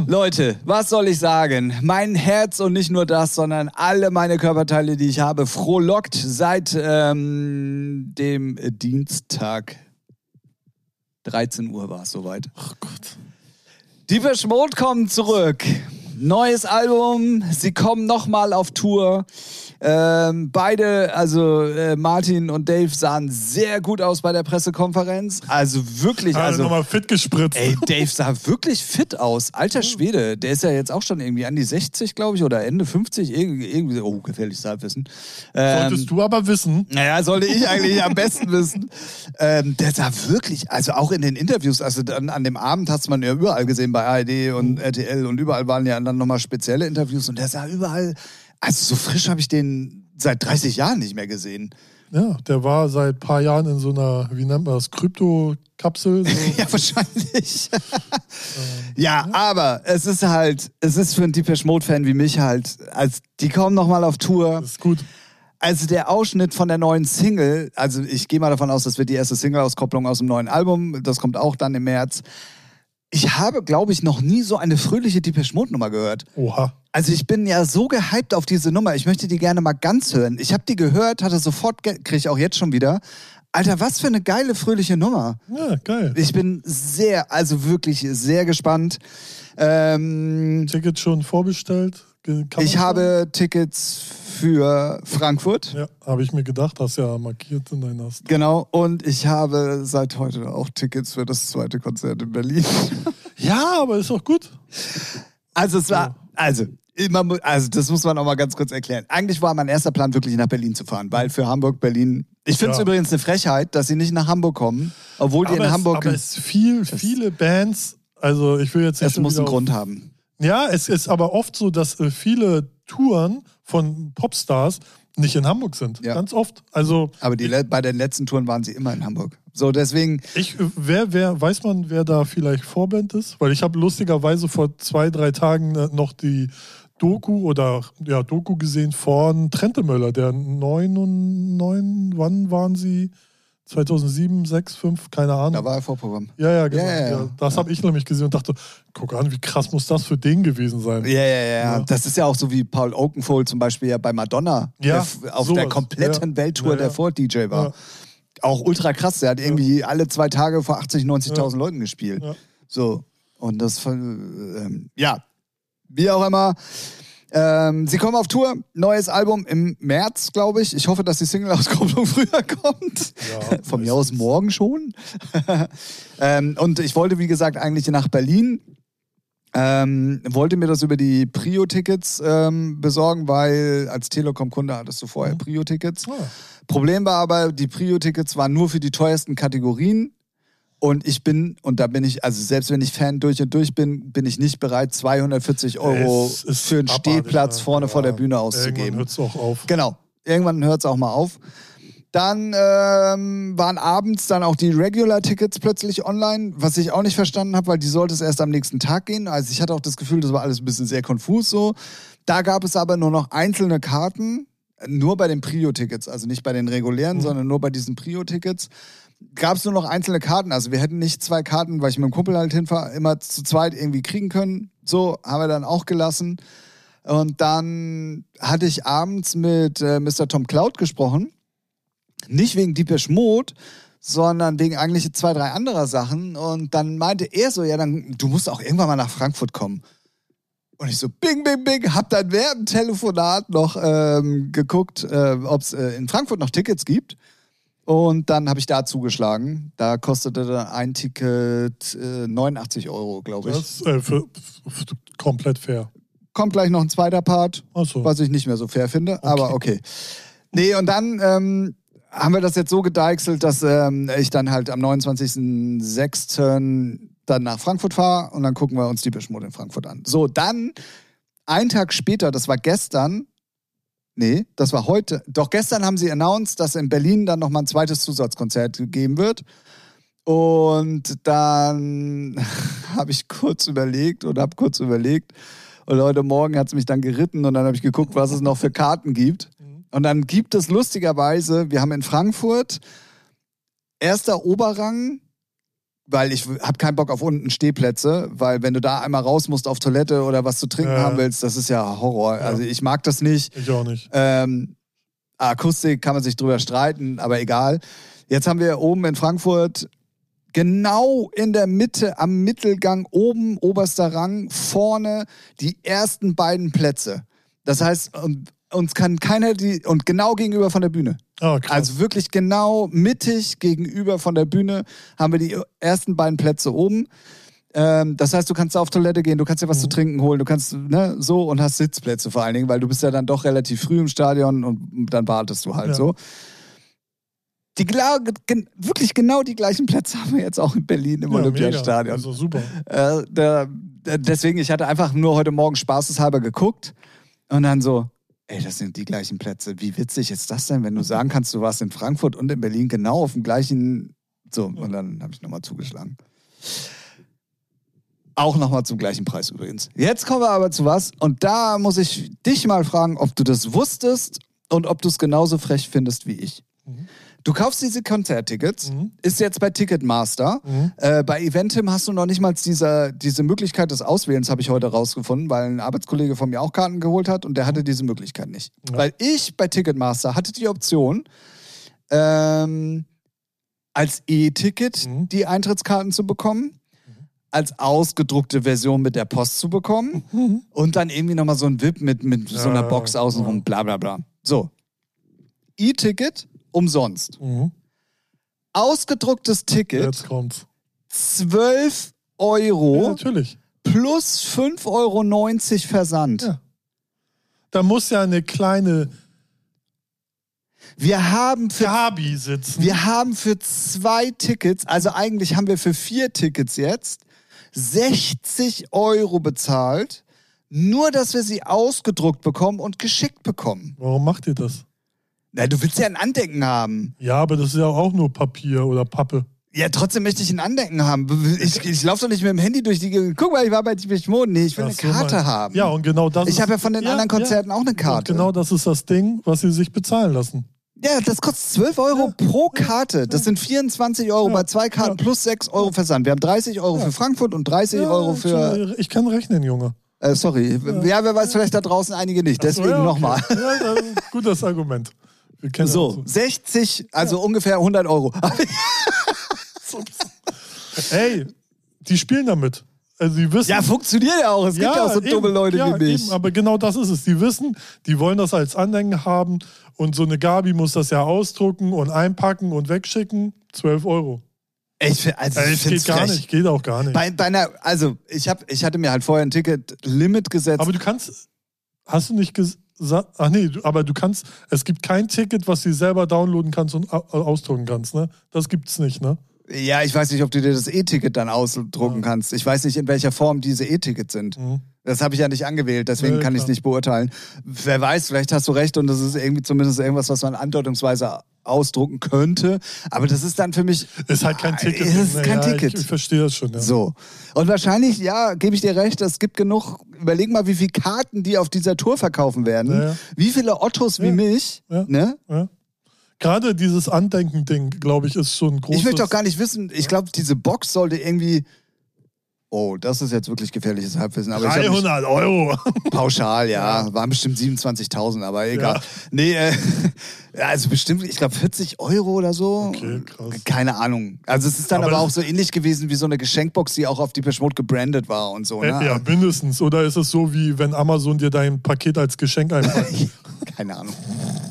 Leute, was soll ich sagen? Mein Herz und nicht nur das, sondern alle meine Körperteile, die ich habe, frohlockt seit ähm, dem Dienstag. 13 Uhr war es soweit. Ach Gott. Die Mode kommen zurück. Neues Album, sie kommen nochmal auf Tour. Ähm, beide, also äh, Martin und Dave, sahen sehr gut aus bei der Pressekonferenz. Also wirklich, Also, also. nochmal fit gespritzt. Ey, Dave sah wirklich fit aus. Alter Schwede, der ist ja jetzt auch schon irgendwie an die 60, glaube ich, oder Ende 50. Irgendwie, irgendwie oh, gefährliches Halbwissen. Ähm, Solltest du aber wissen. naja, sollte ich eigentlich am besten wissen. Ähm, der sah wirklich, also auch in den Interviews, also dann an dem Abend hat man ja überall gesehen bei ARD und RTL und überall waren ja dann nochmal spezielle Interviews und der sah überall, also so frisch habe ich den seit 30 Jahren nicht mehr gesehen. Ja, der war seit ein paar Jahren in so einer, wie nennt man das, Krypto-Kapsel. So. Ja, wahrscheinlich. ja, aber es ist halt, es ist für einen Depeche Mode-Fan wie mich halt, als die kommen nochmal auf Tour. Das ist gut. Also der Ausschnitt von der neuen Single, also ich gehe mal davon aus, das wird die erste Single-Auskopplung aus dem neuen Album, das kommt auch dann im März. Ich habe, glaube ich, noch nie so eine fröhliche Depeche Mode-Nummer gehört. Oha. Also ich bin ja so gehypt auf diese Nummer. Ich möchte die gerne mal ganz hören. Ich habe die gehört, hatte sofort, kriege ich auch jetzt schon wieder. Alter, was für eine geile, fröhliche Nummer. Ja, geil. Ich bin sehr, also wirklich sehr gespannt. Ähm, Ticket schon vorbestellt? Kann ich habe Tickets für Frankfurt. Ja, habe ich mir gedacht, hast ja markiert in deiner Story. Genau, und ich habe seit heute auch Tickets für das zweite Konzert in Berlin. Ja, aber ist auch gut. Also es war, also, mu- also das muss man auch mal ganz kurz erklären. Eigentlich war mein erster Plan wirklich nach Berlin zu fahren, weil für Hamburg, Berlin, ich finde es Ja. übrigens eine Frechheit, dass sie nicht nach Hamburg kommen, obwohl die aber in es, Hamburg, aber es viel, viele Bands, also ich will jetzt nicht es muss einen auf- Grund haben. Ja, es ist aber oft so, dass äh, viele Touren von Popstars nicht in Hamburg sind. Ja. Ganz oft. Also Aber die, le- bei den letzten Touren waren sie immer in Hamburg. So, deswegen, ich, äh, wer, wer, weiß man, wer da vielleicht Vorband ist? Weil ich habe lustigerweise vor zwei, drei Tagen äh, noch die Doku oder ja, Doku gesehen von Trentemöller, der 9 und 9, wann waren sie? 2007, 6, 5, keine Ahnung. da war er Vorprogramm. ja, ja, genau. Ja, ja, ja. Das habe ich nämlich gesehen und dachte, guck an, wie krass muss das für den gewesen sein. Ja, ja, ja. Das ist ja auch so wie Paul Oakenfold zum Beispiel ja bei Madonna der auf sowas. der kompletten. Welttour der. Vor-DJ war. Auch ultra krass. Der hat irgendwie alle zwei Tage vor 80, 90.000 Leuten gespielt. So. Und das, von- ähm, ja, wie auch immer. Ähm, sie kommen auf Tour, neues Album im März, glaube ich. Ich hoffe, dass die Single-Auskopplung früher kommt. Ja, Von mir aus morgen schon. ähm, und ich wollte, wie gesagt, eigentlich nach Berlin. Ähm, wollte mir das über die Prio-Tickets ähm, besorgen, weil als Telekom-Kunde hattest du vorher Mhm. Prio-Tickets. Ah, Problem war aber, die Prio-Tickets waren nur für die teuersten Kategorien. Und ich bin, und da bin ich, also selbst wenn ich Fan durch und durch bin, bin ich nicht bereit, 240 Euro für einen Stehplatz ja. vorne vor der Ja, Bühne Irgendwann auszugeben. hört es auch auf. Genau. Irgendwann hört es auch mal auf. Dann ähm, waren abends dann auch die Regular-Tickets plötzlich online, was ich auch nicht verstanden habe, weil die sollte es erst am nächsten Tag gehen. Also ich hatte auch das Gefühl, das war alles ein bisschen sehr konfus so. Da gab es aber nur noch einzelne Karten, nur bei den Prio-Tickets, also nicht bei den regulären, Mhm. sondern nur bei diesen Prio-Tickets. Gab es nur noch einzelne Karten. Also wir hätten nicht zwei Karten, weil ich mit dem Kumpel halt hinfahre, immer zu zweit irgendwie kriegen können. So haben wir dann auch gelassen. Und dann hatte ich abends mit äh, Mr. Tom Cloud gesprochen. Nicht wegen Deepesh Mode, sondern wegen eigentlich zwei, drei anderer Sachen. Und dann meinte er so, ja, dann, du musst auch irgendwann mal nach Frankfurt kommen. Und ich so, bing, bing, bing, hab dann während dem Telefonat noch ähm, geguckt, äh, ob es äh, in Frankfurt noch Tickets gibt. Und dann habe ich da zugeschlagen. Da kostete dann ein Ticket äh, 89 Euro, glaube ich. Das ist äh, für, für, komplett fair. Kommt gleich noch ein zweiter Part, so. was ich nicht mehr so fair finde, aber okay. Nee, und dann ähm, haben wir das jetzt so gedeichselt, dass ähm, ich dann halt am 29.06. dann nach Frankfurt fahre und dann gucken wir uns die Bischmode in Frankfurt an. So, dann, einen Tag später, das war gestern, nee, das war heute, doch gestern haben sie announced, dass in Berlin dann nochmal ein zweites Zusatzkonzert gegeben wird. Und dann habe ich kurz überlegt und habe kurz überlegt. Und heute Morgen hat es mich dann geritten und dann habe ich geguckt, was es noch für Karten gibt. Und dann gibt es lustigerweise, wir haben in Frankfurt erster Oberrang, weil ich habe keinen Bock auf unten Stehplätze, weil wenn du da einmal raus musst auf Toilette oder was zu trinken Ja. haben willst, das ist ja Horror. Ja. Also ich mag das nicht. Ich auch nicht. Ähm, Akustik kann man sich drüber streiten, aber egal. Jetzt haben wir oben in Frankfurt genau in der Mitte am Mittelgang oben oberster Rang vorne die ersten beiden Plätze. Das heißt, uns kann keiner die und genau gegenüber von der Bühne. Krass. Also wirklich genau mittig gegenüber von der Bühne haben wir die ersten beiden Plätze oben. Ähm, das heißt, du kannst auf Toilette gehen, du kannst dir was zu trinken holen, du kannst ne, so und hast Sitzplätze vor allen Dingen, weil du bist ja dann doch relativ früh im Stadion und dann wartest du halt Ja. so. Die gen wirklich genau die gleichen Plätze haben wir jetzt auch in Berlin im ja, Olympiastadion. Also super. Äh, da- deswegen, ich hatte einfach nur heute Morgen spaßeshalber geguckt und dann so, ey, das sind die gleichen Plätze. Wie witzig ist das denn, wenn du sagen kannst, du warst in Frankfurt und in Berlin genau auf dem gleichen. So, und dann habe ich nochmal zugeschlagen. Auch nochmal zum gleichen Preis übrigens. Jetzt kommen wir aber zu was, und da muss ich dich mal fragen, ob du das wusstest und ob du es genauso frech findest wie ich. Mhm. Du kaufst diese Konzerttickets, Mhm. ist jetzt bei Ticketmaster. Mhm. Äh, bei Eventim hast du noch nicht mal diese, diese Möglichkeit des Auswählens, habe ich heute rausgefunden, weil ein Arbeitskollege von mir auch Karten geholt hat und der hatte diese Möglichkeit nicht. Ja. Weil ich bei Ticketmaster hatte die Option, ähm, als E-Ticket Mhm. die Eintrittskarten zu bekommen, als ausgedruckte Version mit der Post zu bekommen Mhm. und dann irgendwie nochmal so ein VIP mit, mit so einer Box außenrum, bla bla bla. So. E-Ticket umsonst. Mhm. Ausgedrucktes Ticket Jetzt kommt's. 12 Ja, Euro natürlich. plus 5,90 Euro Versand. Ja. Da muss ja eine kleine Wir haben für Gabi sitzen. wir haben für zwei Tickets, also eigentlich haben wir für vier Tickets jetzt 60 Euro bezahlt, nur dass wir sie ausgedruckt bekommen und geschickt bekommen. Warum macht ihr das? Na, du willst ja ein Andenken haben. Ja, aber das ist ja auch nur Papier oder Pappe. Ja, trotzdem möchte ich ein Andenken haben. Ich, ich laufe doch nicht mit dem Handy durch die Gegend. Guck mal, ich war bei Tiefich Moden. Nee, ich will Ach eine Karte mein- haben. Ja, und genau das ich habe ja von den Ja, anderen Konzerten auch eine Karte. Und genau das ist das Ding, was sie sich bezahlen lassen. Ja, das kostet 12 Euro pro Karte. Das sind 24 Euro Ja, bei zwei Karten ja. plus 6 Euro Versand. Wir haben 30 Euro Ja. für Frankfurt und 30 Euro für. Ich kann rechnen, Junge. Äh, sorry. Ja. wer weiß, vielleicht da draußen einige nicht. Deswegen So, ja, okay. nochmal. Ja, das ein gutes Argument. So, uns. 60, also ungefähr 100 Euro. Ey, die spielen damit. Also die wissen. ja, funktioniert ja auch. Es gibt ja auch so eben, dumme Leute ja, wie mich. Eben, aber genau das ist es. Die wissen, die wollen das als Andenken haben und so eine Gabi muss das ja ausdrucken und einpacken und wegschicken. 12 Euro. Ich, also, ich geht gar frech. nicht, geht auch gar nicht. Bei, bei einer, also ich, hab, ich hatte mir halt vorher ein Ticket-Limit gesetzt. Aber du kannst, hast du nicht gesagt, ach nee, aber du kannst, es gibt kein Ticket, was du selber downloaden kannst und au- ausdrucken kannst, ne? Das gibt's nicht, ne? ja, ich weiß nicht, ob du dir das E-Ticket dann ausdrucken Ja. kannst. Ich weiß nicht, in welcher Form diese E-Tickets sind. Mhm. Das habe ich ja nicht angewählt, deswegen Ja, kann ich es nicht beurteilen. Wer weiß, vielleicht hast du recht und das ist irgendwie zumindest irgendwas, was man andeutungsweise ausdrucken könnte. Aber das ist dann für mich Ist halt kein Ticket. Es ist kein ja, Ticket. Ich, ich verstehe das schon, ja. so. Und wahrscheinlich, ja, gebe ich dir recht, es gibt genug. Überleg mal, wie viele Karten die auf dieser Tour verkaufen werden. Ja. Wie viele Ottos wie mich. Ja. Ne? Gerade dieses Andenken-Ding, glaube ich, ist schon ein großes. Ich möchte auch gar nicht wissen, ich glaube, diese Box sollte irgendwie Oh, das ist jetzt wirklich gefährliches Halbwissen. Aber ich hab mich- 300 Euro. Pauschal, ja. Waren bestimmt 27.000, aber egal. Ja. Nee, äh, also bestimmt, ich glaube 40 Euro oder so. Okay, krass. Keine Ahnung. Also es ist dann aber, Aber auch so ähnlich gewesen wie so eine Geschenkbox, die auch auf die Mode gebrandet war und so. Ne? Äh, ja, mindestens. Oder ist es so, wie wenn Amazon dir dein Paket als Geschenk einpackt? Keine Ahnung.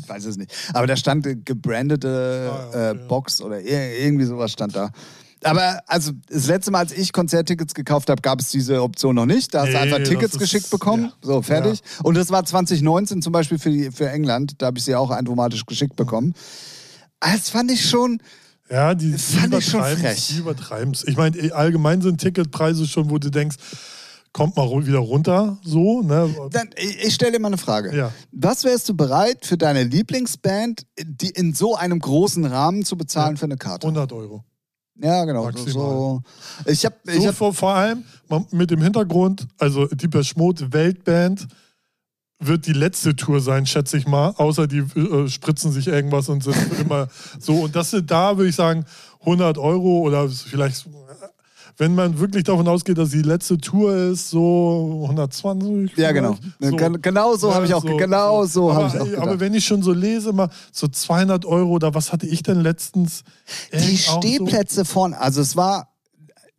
Ich weiß es nicht. Aber da stand äh, gebrandete Ah, ja, äh. Box oder ir irgendwie sowas stand da. Aber also das letzte Mal, als ich Konzerttickets gekauft habe, gab es diese Option noch nicht. Da hast du Nee, einfach Tickets ist- geschickt bekommen. ja. So, fertig. Und das war 2019 zum Beispiel für, die, für England. Da habe ich sie auch automatisch geschickt bekommen. Ah, Das fand ich schon. Ja, die, die. Die übertreiben's. Ich meine, allgemein sind Ticketpreise schon, wo du denkst, kommt mal wieder runter, so, ne? Dann, ich ich stelle dir mal eine Frage. Ja. Was wärst du bereit für deine Lieblingsband, die in so einem großen Rahmen zu bezahlen Ja. für eine Karte? 100 Euro. Ja, genau. Maximal. So, ich habe So hab, vor, vor allem mit dem Hintergrund, also die Schmod Weltband wird die letzte Tour sein, schätze ich mal, außer die äh, spritzen sich irgendwas und sind immer so. Und das sind da, würde ich sagen, 100 Euro oder vielleicht, wenn man wirklich davon ausgeht, dass die letzte Tour ist, so 120. Ja, genau. Gen- genau so habe ich auch- genau so aber, habe ich auch gedacht. Aber wenn ich schon so lese, mal so 200 Euro oder was hatte ich denn letztens? die so- Stehplätze vorne, also es war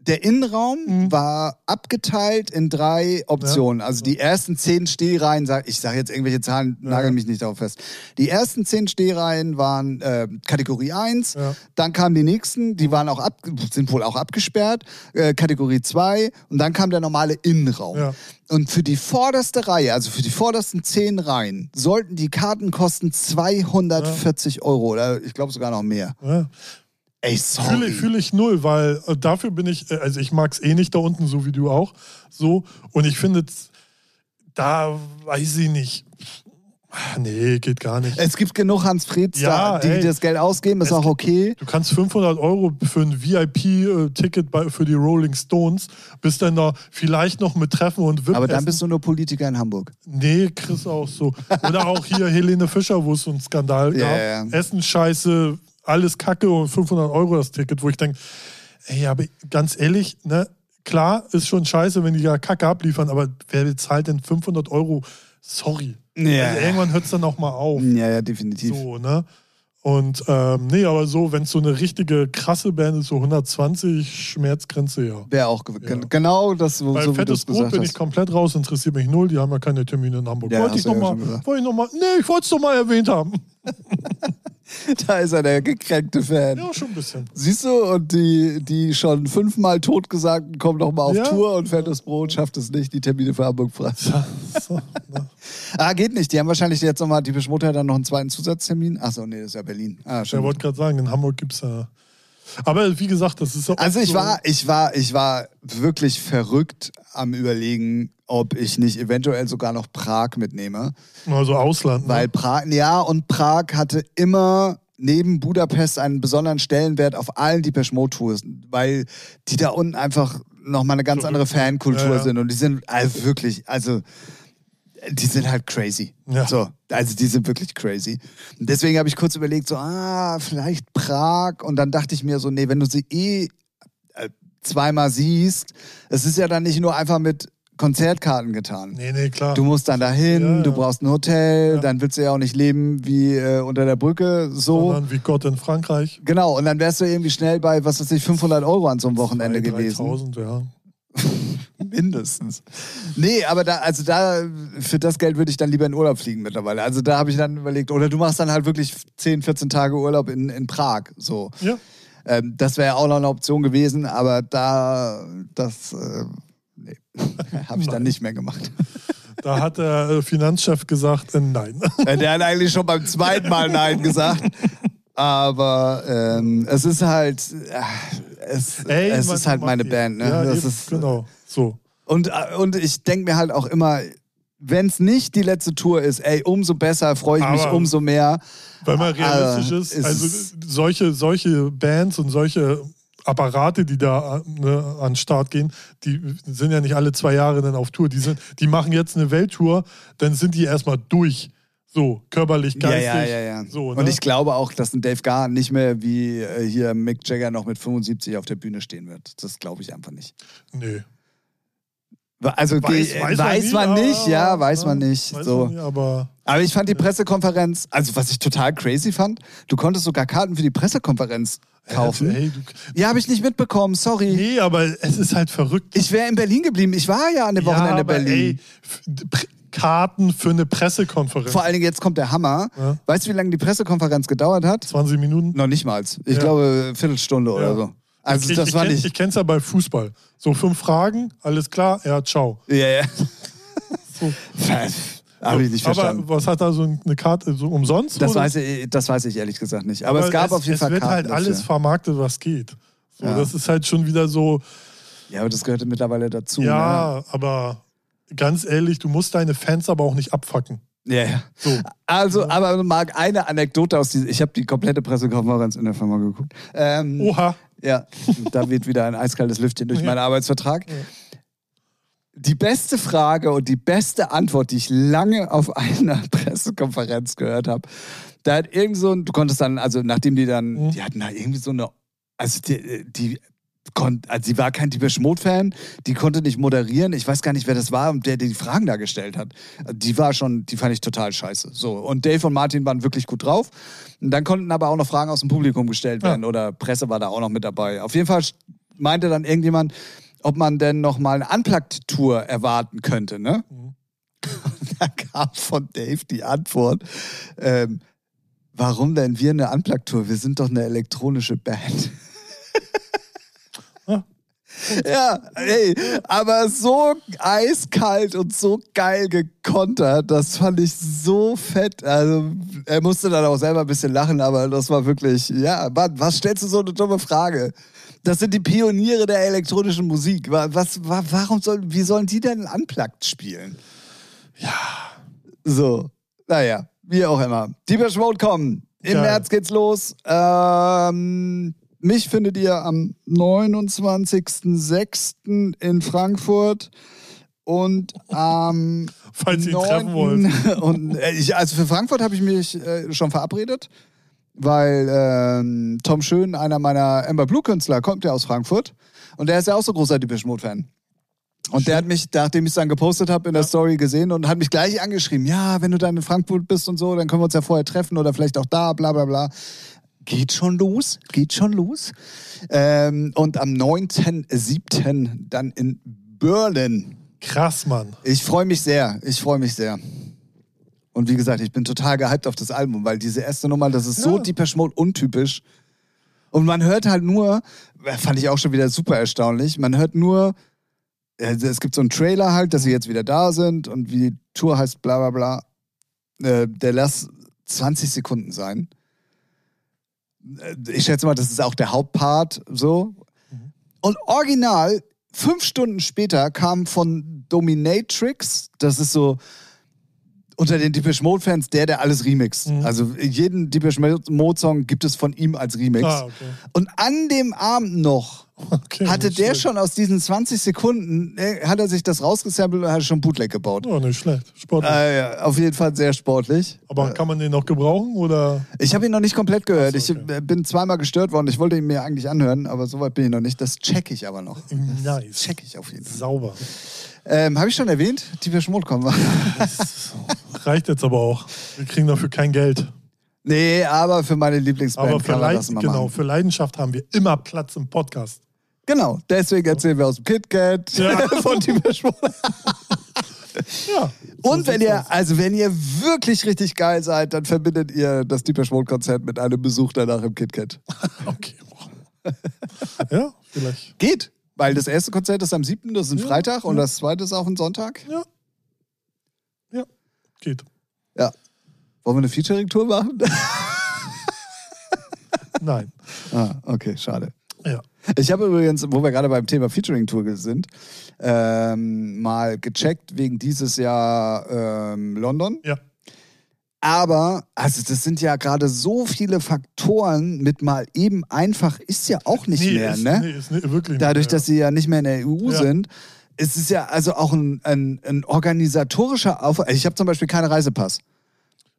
der Innenraum Mhm. war abgeteilt in drei Optionen. Also die ersten zehn Stehreihen, sag- ich sage jetzt irgendwelche Zahlen, Ja. nagel mich nicht darauf fest. Die ersten zehn Stehreihen waren äh, Kategorie 1, Ja. dann kamen die nächsten, die waren auch ab, sind wohl auch abgesperrt, äh, Kategorie 2 und dann kam der normale Innenraum. Ja. Und für die vorderste Reihe, also für die vordersten zehn Reihen, sollten die Karten kosten 240 Euro oder ich glaube sogar noch mehr. Ey, Fühle sorry. ich, fühl ich null, weil äh, dafür bin ich, äh, also ich mag es eh nicht da unten, so wie du auch. So. Und ich finde, da weiß ich nicht. Nee, geht gar nicht. Es gibt genug Hans Freds Ja, da, die ey. das Geld ausgeben, ist auch gibt- okay. Du kannst 500 Euro für ein VIP-Ticket bei- für die Rolling Stones, bist dann da vielleicht noch mit Treffen und VIP. Aber dann bist du nur Politiker in Hamburg. Nee, Chris auch so. Oder auch hier Helene Fischer, wo es so einen Skandal Ja, gab. ja. Essen scheiße, alles Kacke und 500 Euro das Ticket, wo ich denke, ey, aber ganz ehrlich, ne, klar ist schon scheiße, wenn die ja Kacke abliefern, aber wer bezahlt denn 500 Euro? Sorry. Ja. Also irgendwann hört es dann auch mal auf. Ja, ja, definitiv. So, ne? Und ähm, nee, aber so, wenn es so eine richtige krasse Band ist, so 120 Schmerzgrenze, ja. Wäre auch ge Ja. genau das, so, Bei so wie Fettes es Brot bin ich komplett raus, interessiert mich null, die haben ja keine Termine in Hamburg. Ja, wollte ich du ja wollte ich noch mal, nee, ich wollte es doch mal erwähnt haben. Da ist er, der gekränkte Fan. Ja, schon ein bisschen. Siehst du, und die, die schon fünfmal totgesagten kommen noch mal auf Ja. Tour und Fettes Brot schafft es nicht, die Termine für Hamburg frei. Ja, so? Ah, geht nicht. Die haben wahrscheinlich jetzt nochmal, die Beschmutter dann noch einen zweiten Zusatztermin. Achso, nee, das ist ja Berlin. Ah, Ich wollte gerade sagen, in Hamburg gibt es ja. Aber wie gesagt, das ist auch Also ich war, ich war, ich war wirklich verrückt am überlegen, ob ich nicht eventuell sogar noch Prag mitnehme. Also Ausland. Weil Ne? Prag, ja, und Prag hatte immer neben Budapest einen besonderen Stellenwert auf allen Depeche Mode Tours, weil die da unten einfach nochmal eine ganz andere Fankultur Ja, ja. sind und die sind also wirklich, also die sind halt crazy. Ja. So, also die sind wirklich crazy. Und deswegen habe ich kurz überlegt, so, ah, vielleicht Prag. Und dann dachte ich mir so, nee, wenn du sie eh äh, zweimal siehst, es ist ja dann nicht nur einfach mit Konzertkarten getan. Nee, nee, klar. Du musst dann dahin, Ja, ja. du brauchst ein Hotel, Ja. dann willst du ja auch nicht leben wie äh, unter der Brücke, so. Sondern wie Gott in Frankreich. Genau, und dann wärst du irgendwie schnell bei, was weiß ich, 500 Euro an so einem Wochenende 2.000, gewesen. 3.000, ja. Mindestens. Nee, aber da, also da, für das Geld würde ich dann lieber in Urlaub fliegen mittlerweile. Also da habe ich dann überlegt, oder du machst dann halt wirklich 10, 14 Tage Urlaub in, in Prag, so. Ja. Ähm, das wäre ja auch noch eine Option gewesen, aber da, das, äh, nee, habe ich dann nicht mehr gemacht. Da hat der äh, Finanzchef gesagt, äh, nein. Äh, Der hat eigentlich schon beim zweiten Mal Nein gesagt. Aber ähm, es ist halt, es, Ey, es ist halt meine Band. Ne? Ja, eben, ist, genau. So. und, und ich denke mir halt auch immer, wenn es nicht die letzte Tour ist, ey, umso besser, freue ich mich Aber- umso mehr. Wenn man realistisch ist, ist also solche, solche Bands und solche Apparate, die da ne, an den Start gehen, die sind ja nicht alle zwei Jahre dann auf Tour. Die, sind, die machen jetzt eine Welttour, dann sind die erstmal durch. So, körperlich, geistig. ja, ja, ja. So, Und ne? ich glaube auch, dass ein Dave Garn nicht mehr wie äh, hier Mick Jagger noch mit 75 auf der Bühne stehen wird. Das glaube ich einfach nicht. Nee. Also weiß, weiß, weiß man, nie, nicht, ja, weiß man nicht. Weiß so. Man nicht, aber, aber ich fand die Pressekonferenz, also was ich total crazy fand, du konntest sogar Karten für die Pressekonferenz kaufen. Hey, du, ja, habe ich nicht mitbekommen, sorry. Nee, aber es ist halt verrückt. Ich wäre in Berlin geblieben. Ich war ja an dem Wochenende ja, Berlin. Ey, Karten für eine Pressekonferenz. Vor allen Dingen, jetzt kommt der Hammer. Ja. Weißt du, wie lange die Pressekonferenz gedauert hat? 20 Minuten? Noch nicht mal. Ich ja. glaube, Viertelstunde oder so. Also ich, das ich, war ich nicht. Ich kenn's ja bei Fußball. So fünf Fragen, alles klar, ja, ciao. Ja, ja. so. Habe ich nicht verstanden. Aber was hat da so eine Karte so umsonst? Das weiß, ich, das weiß ich ehrlich gesagt nicht. Aber, aber es gab es, auf jeden Fall Es wird halt dafür. alles vermarktet, was geht. So, ja. Das ist halt schon wieder so. Ja, aber das gehört mittlerweile dazu. Ja, ne? aber ganz ehrlich, du musst deine Fans aber auch nicht abfacken. Ja, ja. So. Also, aber Marc, eine Anekdote aus diesem. Ich habe die komplette Pressekonferenz in der Firma geguckt. Ähm, Oha. Ja, da wird wieder ein eiskaltes Lüftchen durch meinen Arbeitsvertrag. Die beste Frage und die beste Antwort, die ich lange auf einer Pressekonferenz gehört habe, da hat irgend so ein, du konntest dann, also nachdem die dann, mhm. die hatten da irgendwie so eine, also die, die Also sie war kein Depeche Mode-Fan, die konnte nicht moderieren. Ich weiß gar nicht, wer das war und der, der die Fragen da gestellt hat. Die war schon, die fand ich total scheiße. So. Und Dave und Martin waren wirklich gut drauf. Und dann konnten aber auch noch Fragen aus dem Publikum gestellt werden ja. oder Presse war da auch noch mit dabei. Auf jeden Fall meinte dann irgendjemand, ob man denn noch mal eine Unplugged-Tour erwarten könnte, ne? Mhm. da kam von Dave die Antwort, ähm, warum denn wir eine Unplugged-Tour? Wir sind doch eine elektronische Band. Ja, ey, aber so eiskalt und so geil gekontert, das fand ich so fett. Also, er musste dann auch selber ein bisschen lachen, aber das war wirklich, ja, Mann, was stellst du so eine dumme Frage? Das sind die Pioniere der elektronischen Musik. Was, warum soll, wie sollen die denn Unplugged spielen? Ja. So, naja, wie auch immer. Deeper Mode kommen. Im Geil. März geht's los. Ähm, mich findet ihr am 29.06. in Frankfurt und am. Falls ihr ihn treffen wollt. Und, äh, ich, also für Frankfurt habe ich mich äh, schon verabredet, weil ähm, Tom Schön, einer meiner Amber Blue Künstler, kommt ja aus Frankfurt. Und der ist ja auch so großer Depeche Mode Fan. Und der hat mich, nachdem ich es dann gepostet habe, in der Story gesehen und hat mich gleich angeschrieben, ja, wenn du dann in Frankfurt bist und so, dann können wir uns ja vorher treffen oder vielleicht auch da, bla bla bla geht schon los, geht schon los. Ähm, und am 9.7. dann in Berlin. Krass, Mann. Ich freue mich sehr, ich freue mich sehr. Und wie gesagt, ich bin total gehypt auf das Album, weil diese erste Nummer, das ist ja. so Deepesh Mode untypisch. Und man hört halt nur, fand ich auch schon wieder super erstaunlich, man hört nur, es gibt so einen Trailer halt, dass sie jetzt wieder da sind und wie die Tour heißt, bla bla bla. Äh, der lässt 20 Sekunden sein. Äh, ich schätze mal, das ist auch der Hauptpart so. Mhm. Und original, fünf Stunden später kam von Dominatrix, das ist so unter den Depeche Mode Fans der, der alles remixt. Mhm. Also jeden Depeche Mode Song gibt es von ihm als Remix. Ah, okay. Und an dem Abend noch Okay, hatte der schlecht. schon aus diesen 20 Sekunden, äh, hat er sich das rausgesampelt und hat schon Bootleg gebaut. Oh, nicht schlecht. Sportlich. Äh, ja, auf jeden Fall sehr sportlich. Aber kann man den noch gebrauchen oder? Ich habe ihn noch nicht komplett gehört. So, okay. Ich bin zweimal gestört worden. Ich wollte ihn mir eigentlich anhören, aber soweit bin ich noch nicht. Das check ich aber noch. Nice. Das check ich auf jeden Fall. Sauber. Ähm, habe ich schon erwähnt, die wir Schmut kommen. reicht jetzt aber auch. Wir kriegen dafür kein Geld. Nee, aber für meine Lieblingsband aber für kann man das mal Genau, machen. für Leidenschaft haben wir immer Platz im Podcast. Genau, deswegen erzählen wir aus dem KitKat ja. von Depeche Ja. Und wenn ihr, also wenn ihr wirklich richtig geil seid, dann verbindet ihr das Deepesh Mode Konzert mit einem Besuch danach im KitKat. okay. ja, vielleicht. Geht, weil das erste Konzert ist am 7., das ist ein ja, Freitag ja. und das zweite ist auch ein Sonntag. Ja. Ja, geht. Ja. Wollen wir eine Featuring-Tour machen? Nein. Ah, okay, schade. Ja. Ich habe übrigens, wo wir gerade beim Thema Featuring Tour sind, ähm, mal gecheckt wegen dieses Jahr ähm, London. Ja. Aber, also das sind ja gerade so viele Faktoren mit mal eben einfach, ist ja auch nicht nee, mehr, ist, ne? Nee, ist nicht, wirklich Dadurch, nicht dass sie ja nicht mehr in der EU ja. sind. Es ist ja also auch ein, ein, ein organisatorischer Aufwand. Also ich habe zum Beispiel keinen Reisepass.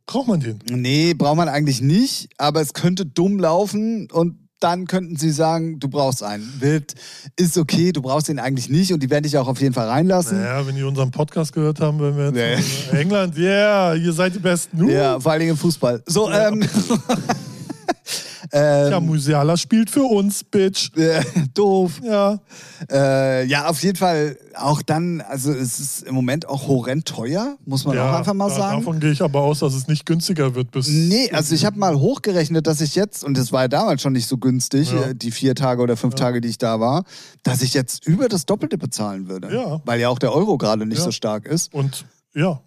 Braucht man den? Nee, braucht man eigentlich nicht, aber es könnte dumm laufen und dann könnten sie sagen, du brauchst einen. Wird, ist okay, du brauchst ihn eigentlich nicht und die werden dich auch auf jeden Fall reinlassen. Naja, wenn die unseren Podcast gehört haben, wenn wir jetzt nee. England, ja, yeah, ihr seid die Besten. Uh. Ja, vor allen Dingen im Fußball. So, ja. ähm. Ähm, ja, Musiala spielt für uns, Bitch. Äh, doof. Ja. Äh, ja, auf jeden Fall auch dann, also es ist im Moment auch horrend teuer, muss man ja, auch einfach mal da, sagen. Davon gehe ich aber aus, dass es nicht günstiger wird bis. Nee, also ich habe mal hochgerechnet, dass ich jetzt, und das war ja damals schon nicht so günstig, ja. Äh, die vier Tage oder fünf ja. Tage, die ich da war, dass ich jetzt über das Doppelte bezahlen würde. Ja. Weil ja auch der Euro gerade nicht so stark ist. Und ja.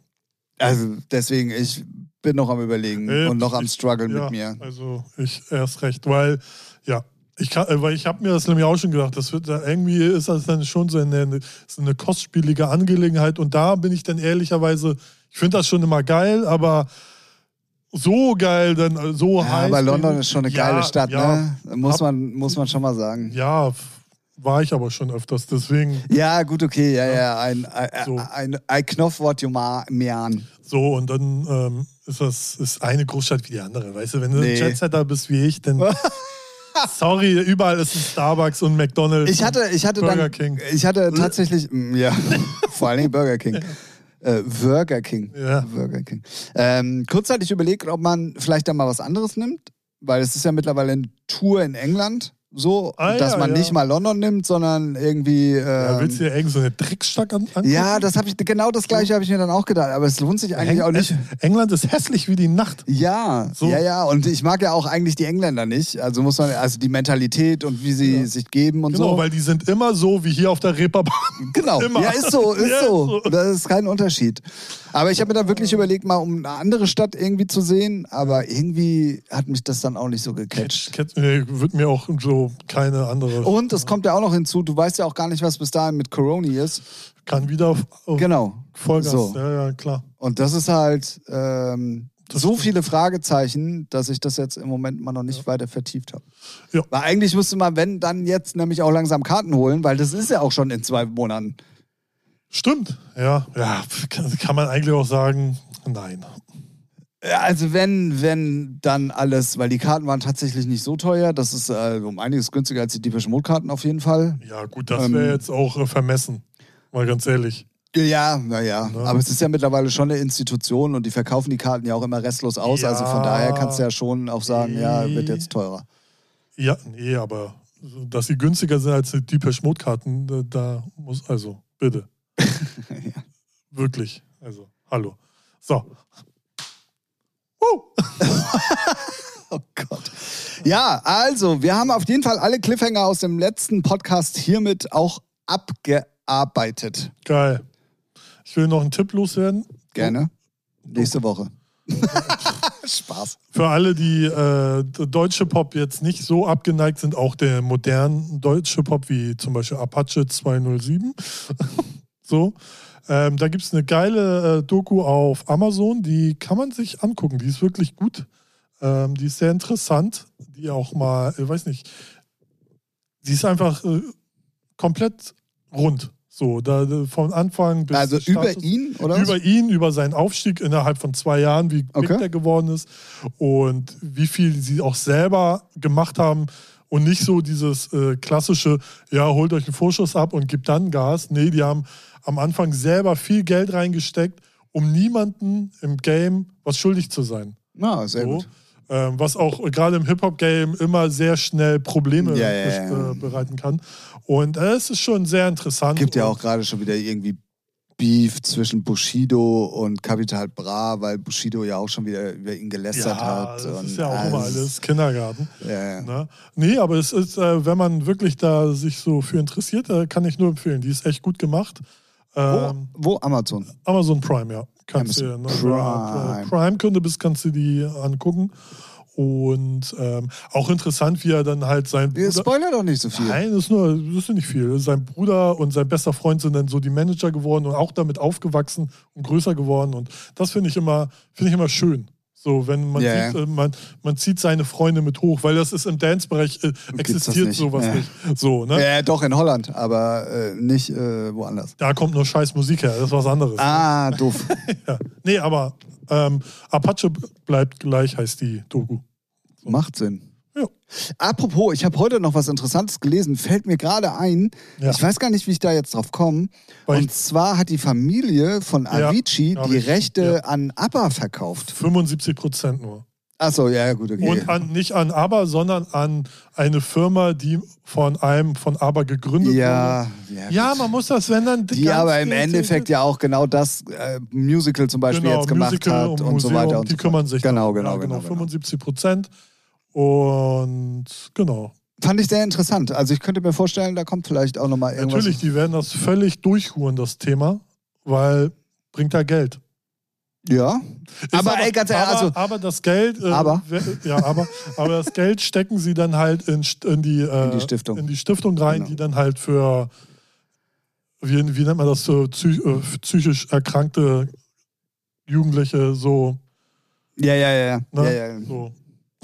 Also deswegen, ich bin noch am Überlegen äh, und noch am Struggeln ja, mit mir. Also ich erst recht, weil ja, ich kann, weil ich habe mir das nämlich auch schon gedacht, das wird irgendwie ist das dann schon so eine, so eine kostspielige Angelegenheit und da bin ich dann ehrlicherweise, ich finde das schon immer geil, aber so geil, dann so ja, heiß. Aber London ist schon eine ja, geile Stadt, ja, ne? Muss man, muss man schon mal sagen. Ja, war ich aber schon öfters, deswegen. Ja, gut, okay, ja, ja. Ein, ein, so. ein, ein Knopf, what you mean. So, und dann ähm, ist das ist eine Großstadt wie die andere. Weißt du, wenn du nee. ein Jetsetter bist wie ich, dann. Sorry, überall ist ein Starbucks und McDonalds. Ich hatte, ich hatte Burger dann, King. Ich hatte tatsächlich, mm, ja, vor allen Dingen Burger King. Äh, Burger King. Ja. Burger King. Ähm, kurzzeitig überlegt, ob man vielleicht da mal was anderes nimmt, weil es ist ja mittlerweile eine Tour in England so, ah, dass ja, man ja. nicht mal London nimmt, sondern irgendwie. Ähm, ja, willst du dir irgend so eine Drecksstadt an angucken? Ja, das habe ich genau das gleiche habe ich mir dann auch gedacht, aber es lohnt sich eigentlich Eng auch nicht. England ist hässlich wie die Nacht. Ja, so. ja, ja, und ich mag ja auch eigentlich die Engländer nicht. Also muss man also die Mentalität und wie sie ja. sich geben und genau, so. Genau, weil die sind immer so wie hier auf der Reeperbahn. Genau. immer. Ja, ist so, ist so. Das ist kein Unterschied. Aber ich habe mir dann wirklich überlegt, mal um eine andere Stadt irgendwie zu sehen, aber irgendwie hat mich das dann auch nicht so gecatcht. Catch, nee, wird mir auch so keine andere. Und es kommt ja auch noch hinzu, du weißt ja auch gar nicht, was bis dahin mit Corona ist. Kann wieder auf, auf genau. Vollgas. So. Ja, ja, klar. Und das ist halt ähm, so viele Fragezeichen, dass ich das jetzt im Moment mal noch nicht ja. weiter vertieft habe. Ja. Weil eigentlich müsste man, wenn, dann jetzt nämlich auch langsam Karten holen, weil das ist ja auch schon in zwei Monaten. Stimmt, ja. Ja, kann man eigentlich auch sagen, nein. Also wenn, wenn dann alles, weil die Karten waren tatsächlich nicht so teuer, das ist äh, um einiges günstiger als die Depeche Mode Karten auf jeden Fall. Ja gut, das wäre ähm, jetzt auch äh, vermessen, mal ganz ehrlich. Ja, naja, ja. aber es ist ja mittlerweile schon eine Institution und die verkaufen die Karten ja auch immer restlos aus, ja, also von daher kannst du ja schon auch sagen, nee. ja, wird jetzt teurer. Ja, nee, aber dass sie günstiger sind als die Depeche Mode Karten, da muss, also bitte. ja. Wirklich. Also, hallo. So. Oh Gott. Ja, also, wir haben auf jeden Fall alle Cliffhanger aus dem letzten Podcast hiermit auch abgearbeitet. Geil. Ich will noch einen Tipp loswerden. Gerne. Nächste Woche. Spaß. Für alle, die äh, deutsche Pop jetzt nicht so abgeneigt sind, auch der modernen deutsche Pop, wie zum Beispiel Apache 207. So. Ähm, da gibt es eine geile äh, Doku auf Amazon, die kann man sich angucken. Die ist wirklich gut. Ähm, die ist sehr interessant. Die auch mal, ich weiß nicht, die ist einfach äh, komplett rund. So, da von Anfang bis. Also über ihn, oder? Über ihn, über seinen Aufstieg innerhalb von zwei Jahren, wie okay. big der geworden ist und wie viel sie auch selber gemacht haben und nicht so dieses äh, klassische, ja, holt euch einen Vorschuss ab und gibt dann Gas. Nee, die haben am Anfang selber viel Geld reingesteckt, um niemanden im Game was schuldig zu sein. Na, sehr so. gut. Ähm, was auch gerade im Hip-Hop-Game immer sehr schnell Probleme ja, ja, ja. Äh, bereiten kann. Und äh, es ist schon sehr interessant. Es gibt ja auch gerade schon wieder irgendwie Beef zwischen Bushido und Capital Bra, weil Bushido ja auch schon wieder über ihn gelästert ja, hat. Das ist ja auch immer alles Kindergarten. Ja, ja. Ne? Nee, aber es ist, äh, wenn man wirklich da sich so für interessiert, äh, kann ich nur empfehlen. Die ist echt gut gemacht. Ähm, wo, wo, Amazon? Amazon Prime, ja. Kannst Amazon du, ne, Prime. Prime-Kunde bist, kannst du die angucken. Und ähm, auch interessant, wie er dann halt sein Bruder. Spoiler doch nicht so viel. Nein, das ist nur, das ist nicht viel. Sein Bruder und sein bester Freund sind dann so die Manager geworden und auch damit aufgewachsen und größer geworden. Und das finde ich immer, finde ich immer schön. So, wenn man yeah. sieht, äh, man, man zieht seine Freunde mit hoch, weil das ist im Dance-Bereich äh, existiert nicht. sowas ja. nicht. So, ne? Ja, doch in Holland, aber äh, nicht äh, woanders. Da kommt nur scheiß Musik her, das ist was anderes. Ah, ne? doof. ja. Nee, aber ähm, Apache bleibt gleich, heißt die Doku. So. Macht Sinn. Ja. Apropos, ich habe heute noch was Interessantes gelesen, fällt mir gerade ein. Ja. Ich weiß gar nicht, wie ich da jetzt drauf komme. Weil Und zwar hat die Familie von Ja, Avicii hab die ich, Rechte ja. an ABBA verkauft. 75 Prozent nur. Achso, ja, gut, okay. Und an, nicht an ABBA, sondern an eine Firma, die von einem von ABBA gegründet ja, wurde. ja, Ja, man muss das, wenn dann. die aber im Endeffekt ja auch genau das äh, Musical zum Beispiel genau, jetzt gemacht Musical hat und, und, so Museum, weiter und die so kümmern sich. Genau, genau, ja, genau, genau. 75 Prozent. Und genau. Fand ich sehr interessant. Also ich könnte mir vorstellen, da kommt vielleicht auch nochmal irgendwas. Natürlich, die werden das völlig durchhuren, das Thema, weil bringt da Geld. Ja. Ist Aber, ey, ganz ehrlich, aber, also- aber das Geld, äh, Aber? ja, aber, aber das Geld stecken sie dann halt in, in, die, äh, In die Stiftung. in die Stiftung rein, Genau. die dann halt für, wie, wie nennt man das, so psy äh, psychisch erkrankte Jugendliche so, Ja, ja, ja. ne? ja, ja. so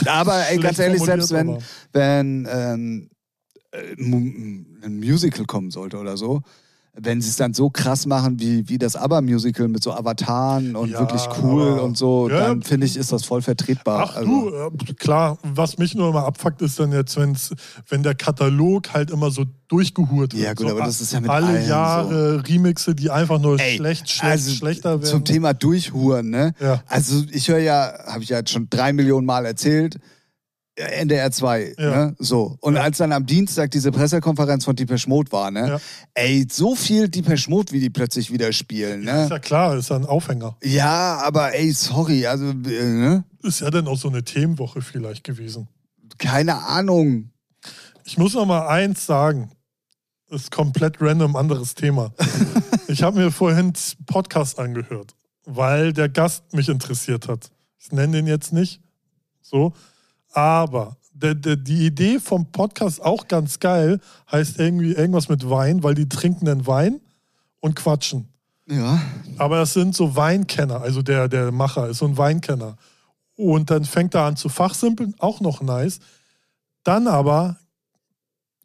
Aber ey, ganz ehrlich, selbst wenn, aber- wenn ähm, äh, ein Musical kommen sollte oder so, wenn sie es dann so krass machen wie, wie das ABBA-Musical mit so Avataren und Ja, wirklich cool und so, Ja, dann finde ich, ist das voll vertretbar. Ach Also, du, äh, klar, was mich nur immer abfuckt, ist dann jetzt, wenn's, wenn der Katalog halt immer so durchgehurt wird. Ja, gut, so, aber das ist ja mit Alle allen Jahre Remixe, die einfach nur Ey, schlecht, schlecht, also schlechter werden. Zum Thema Durchhuren, ne? Ja. Also ich höre ja, habe ich ja jetzt schon drei Millionen Mal erzählt, äh, NDR 2, Ja. ne? So. Und als dann am Dienstag diese Pressekonferenz von Deepesh Mode war, ne? Ja. Ey, so viel Deepesh Mode, wie die plötzlich wieder spielen, ne? Ist ja klar, ist ja ein Aufhänger. Ja, aber ey, sorry, also, äh, ne? Ist ja dann auch so eine Themenwoche vielleicht gewesen. Keine Ahnung. Ich muss noch mal eins sagen. Ist komplett random anderes Thema. ich habe mir vorhin Podcast angehört, weil der Gast mich interessiert hat. Ich nenne den jetzt nicht. So. Aber der, der, die Idee vom Podcast auch ganz geil, heißt irgendwie irgendwas mit Wein, weil die trinken dann Wein und quatschen. Ja. Aber das sind so Weinkenner, also der, der Macher ist so ein Weinkenner. Und dann fängt er an zu fachsimpeln, auch noch nice. Dann aber,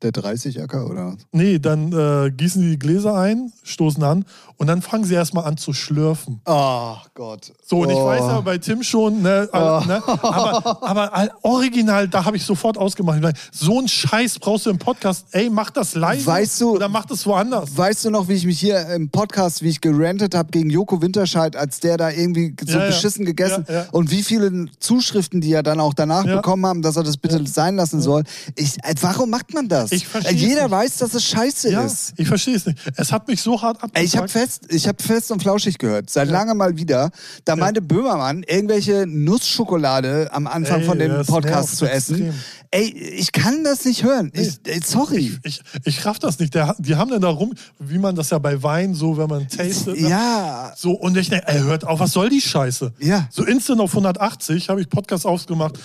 Der 30-Acker, oder? was? nee, dann äh, gießen die die Gläser ein, stoßen an und dann fangen sie erstmal an zu schlürfen. Oh Gott. So, und ich oh. weiß ja bei Tim schon, ne, Oh. ne aber, aber original, da habe ich sofort ausgemacht. Ich So ein Scheiß brauchst du im Podcast. Ey, mach das live Weißt du- oder mach das woanders. Weißt du noch, wie ich mich hier im Podcast, wie ich gerantet habe gegen Joko Winterscheid, als der da irgendwie so Ja, ja. beschissen gegessen Ja, ja. und wie viele Zuschriften, die ja dann auch danach Ja. bekommen haben, dass er das bitte sein lassen soll. Ich, äh, warum macht man das? Ich Jeder weiß, dass es scheiße Ja, ist. ich verstehe es nicht. Es hat mich so hart Ey, ich habe abgefuckt. Fest, ich hab fest und flauschig gehört, seit langem mal wieder. Da meinte Böhmermann, irgendwelche Nussschokolade am Anfang Ey, von dem Podcast zu essen. extrem. Ey, ich kann das nicht hören. Ich, ey, sorry. Ich, ich raff das nicht. Der, die haben dann da rum, wie man das ja bei Wein so, wenn man tastet. ne? ja. So, und ich denke, ey, hört auf, was soll die Scheiße? Ja. So instant auf 180 habe ich Podcast ausgemacht.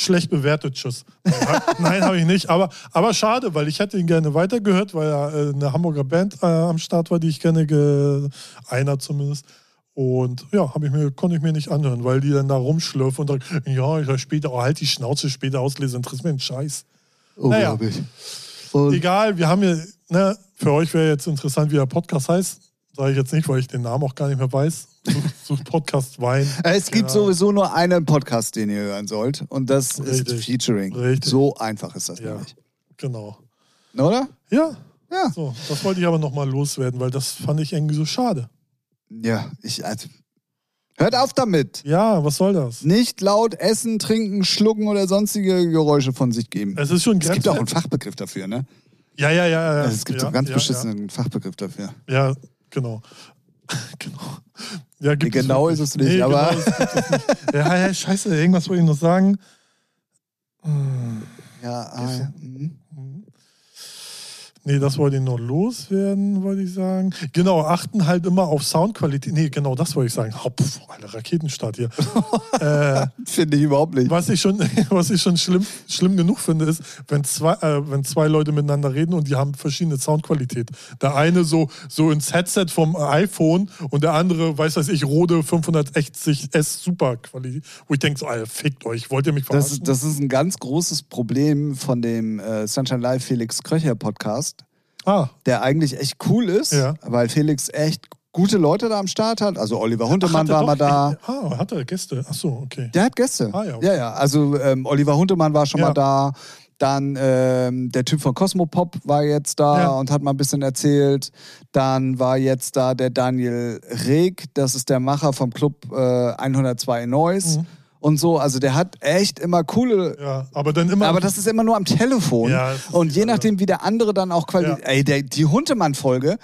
Schlecht bewertet, tschüss. Nein, habe ich nicht. Aber, aber schade, weil ich hätte ihn gerne weitergehört, weil ja äh, eine Hamburger Band äh, am Start war, die ich gerne, ge einer zumindest. Und ja, ich mir, konnte ich mir nicht anhören, weil die dann da rumschlürfen und sagen, ja, ich soll später, oh, halt die Schnauze später auslesen, interessiert mir einen Scheiß. Unglaublich. Und Egal, wir haben hier, ne, für euch wäre jetzt interessant, wie der Podcast heißt. Sage ich jetzt nicht, weil ich den Namen auch gar nicht mehr weiß. Sucht, sucht Podcast Wein. Es gibt Ja. sowieso nur einen Podcast, den ihr hören sollt. Und das Richtig. ist Featuring. Richtig. So einfach ist das Ja, nämlich. genau. Oder? Ja, Ja. so, das wollte ich aber nochmal loswerden, weil das fand ich irgendwie so schade. Ja, ich. Also, hört auf damit. Ja, was soll das? Nicht laut essen, trinken, schlucken oder sonstige Geräusche von sich geben. Es ist schon Es gibt auch einen. Fachbegriff dafür, ne? Ja, ja, ja. ja. Also es gibt ja, so einen ganz ja, beschissenen Fachbegriff dafür. Ja genau. genau. Ja, gibt Nee, genau wirklich. ist es nicht, aber- Genau, es es nicht. Ja, ja, scheiße, irgendwas wollte ich noch sagen. Ja, ah, mhm. Nee, das wollte ich noch loswerden, wollte ich sagen. Genau, achten halt immer auf Soundqualität. Nee, genau, das wollte ich sagen. Hopp, Alter, Raketenstart hier. äh, finde ich überhaupt nicht. was ich schon, was ich schon schlimm, schlimm genug finde, ist, wenn zwei, äh, wenn zwei Leute miteinander reden und die haben verschiedene Soundqualität. Der eine so, so ins Headset vom iPhone und der andere, weiß was ich, Rode 560S Superqualität. Wo ich denke so, Alter, fickt euch, wollt ihr mich Das, verarschen? das ist ein ganz großes Problem von dem äh, Sunshine Live Felix Kröcher Podcast, ah, der eigentlich echt cool ist, Ja. weil Felix echt gute Leute da am Start hat. Also Oliver Huntemann Ach, war mal da. Ah, hat er Gäste? Ach so, okay. Der hat Gäste. Ah, ja, okay. ja, ja. Also ähm, Oliver Huntemann war schon Ja. mal da. Dann ähm, der Typ von Cosmopop war jetzt da Ja. und hat mal ein bisschen erzählt. Dann war jetzt da der Daniel Reg, das ist der Macher vom Club äh, 102 in Neuss Mhm. Und so. Also der hat echt immer coole. Ja, aber dann immer. Aber das ist immer nur am Telefon. Ja, und je nachdem, wie der andere dann auch Qualität. Ja. Ey, der, die Huntemann-Folge,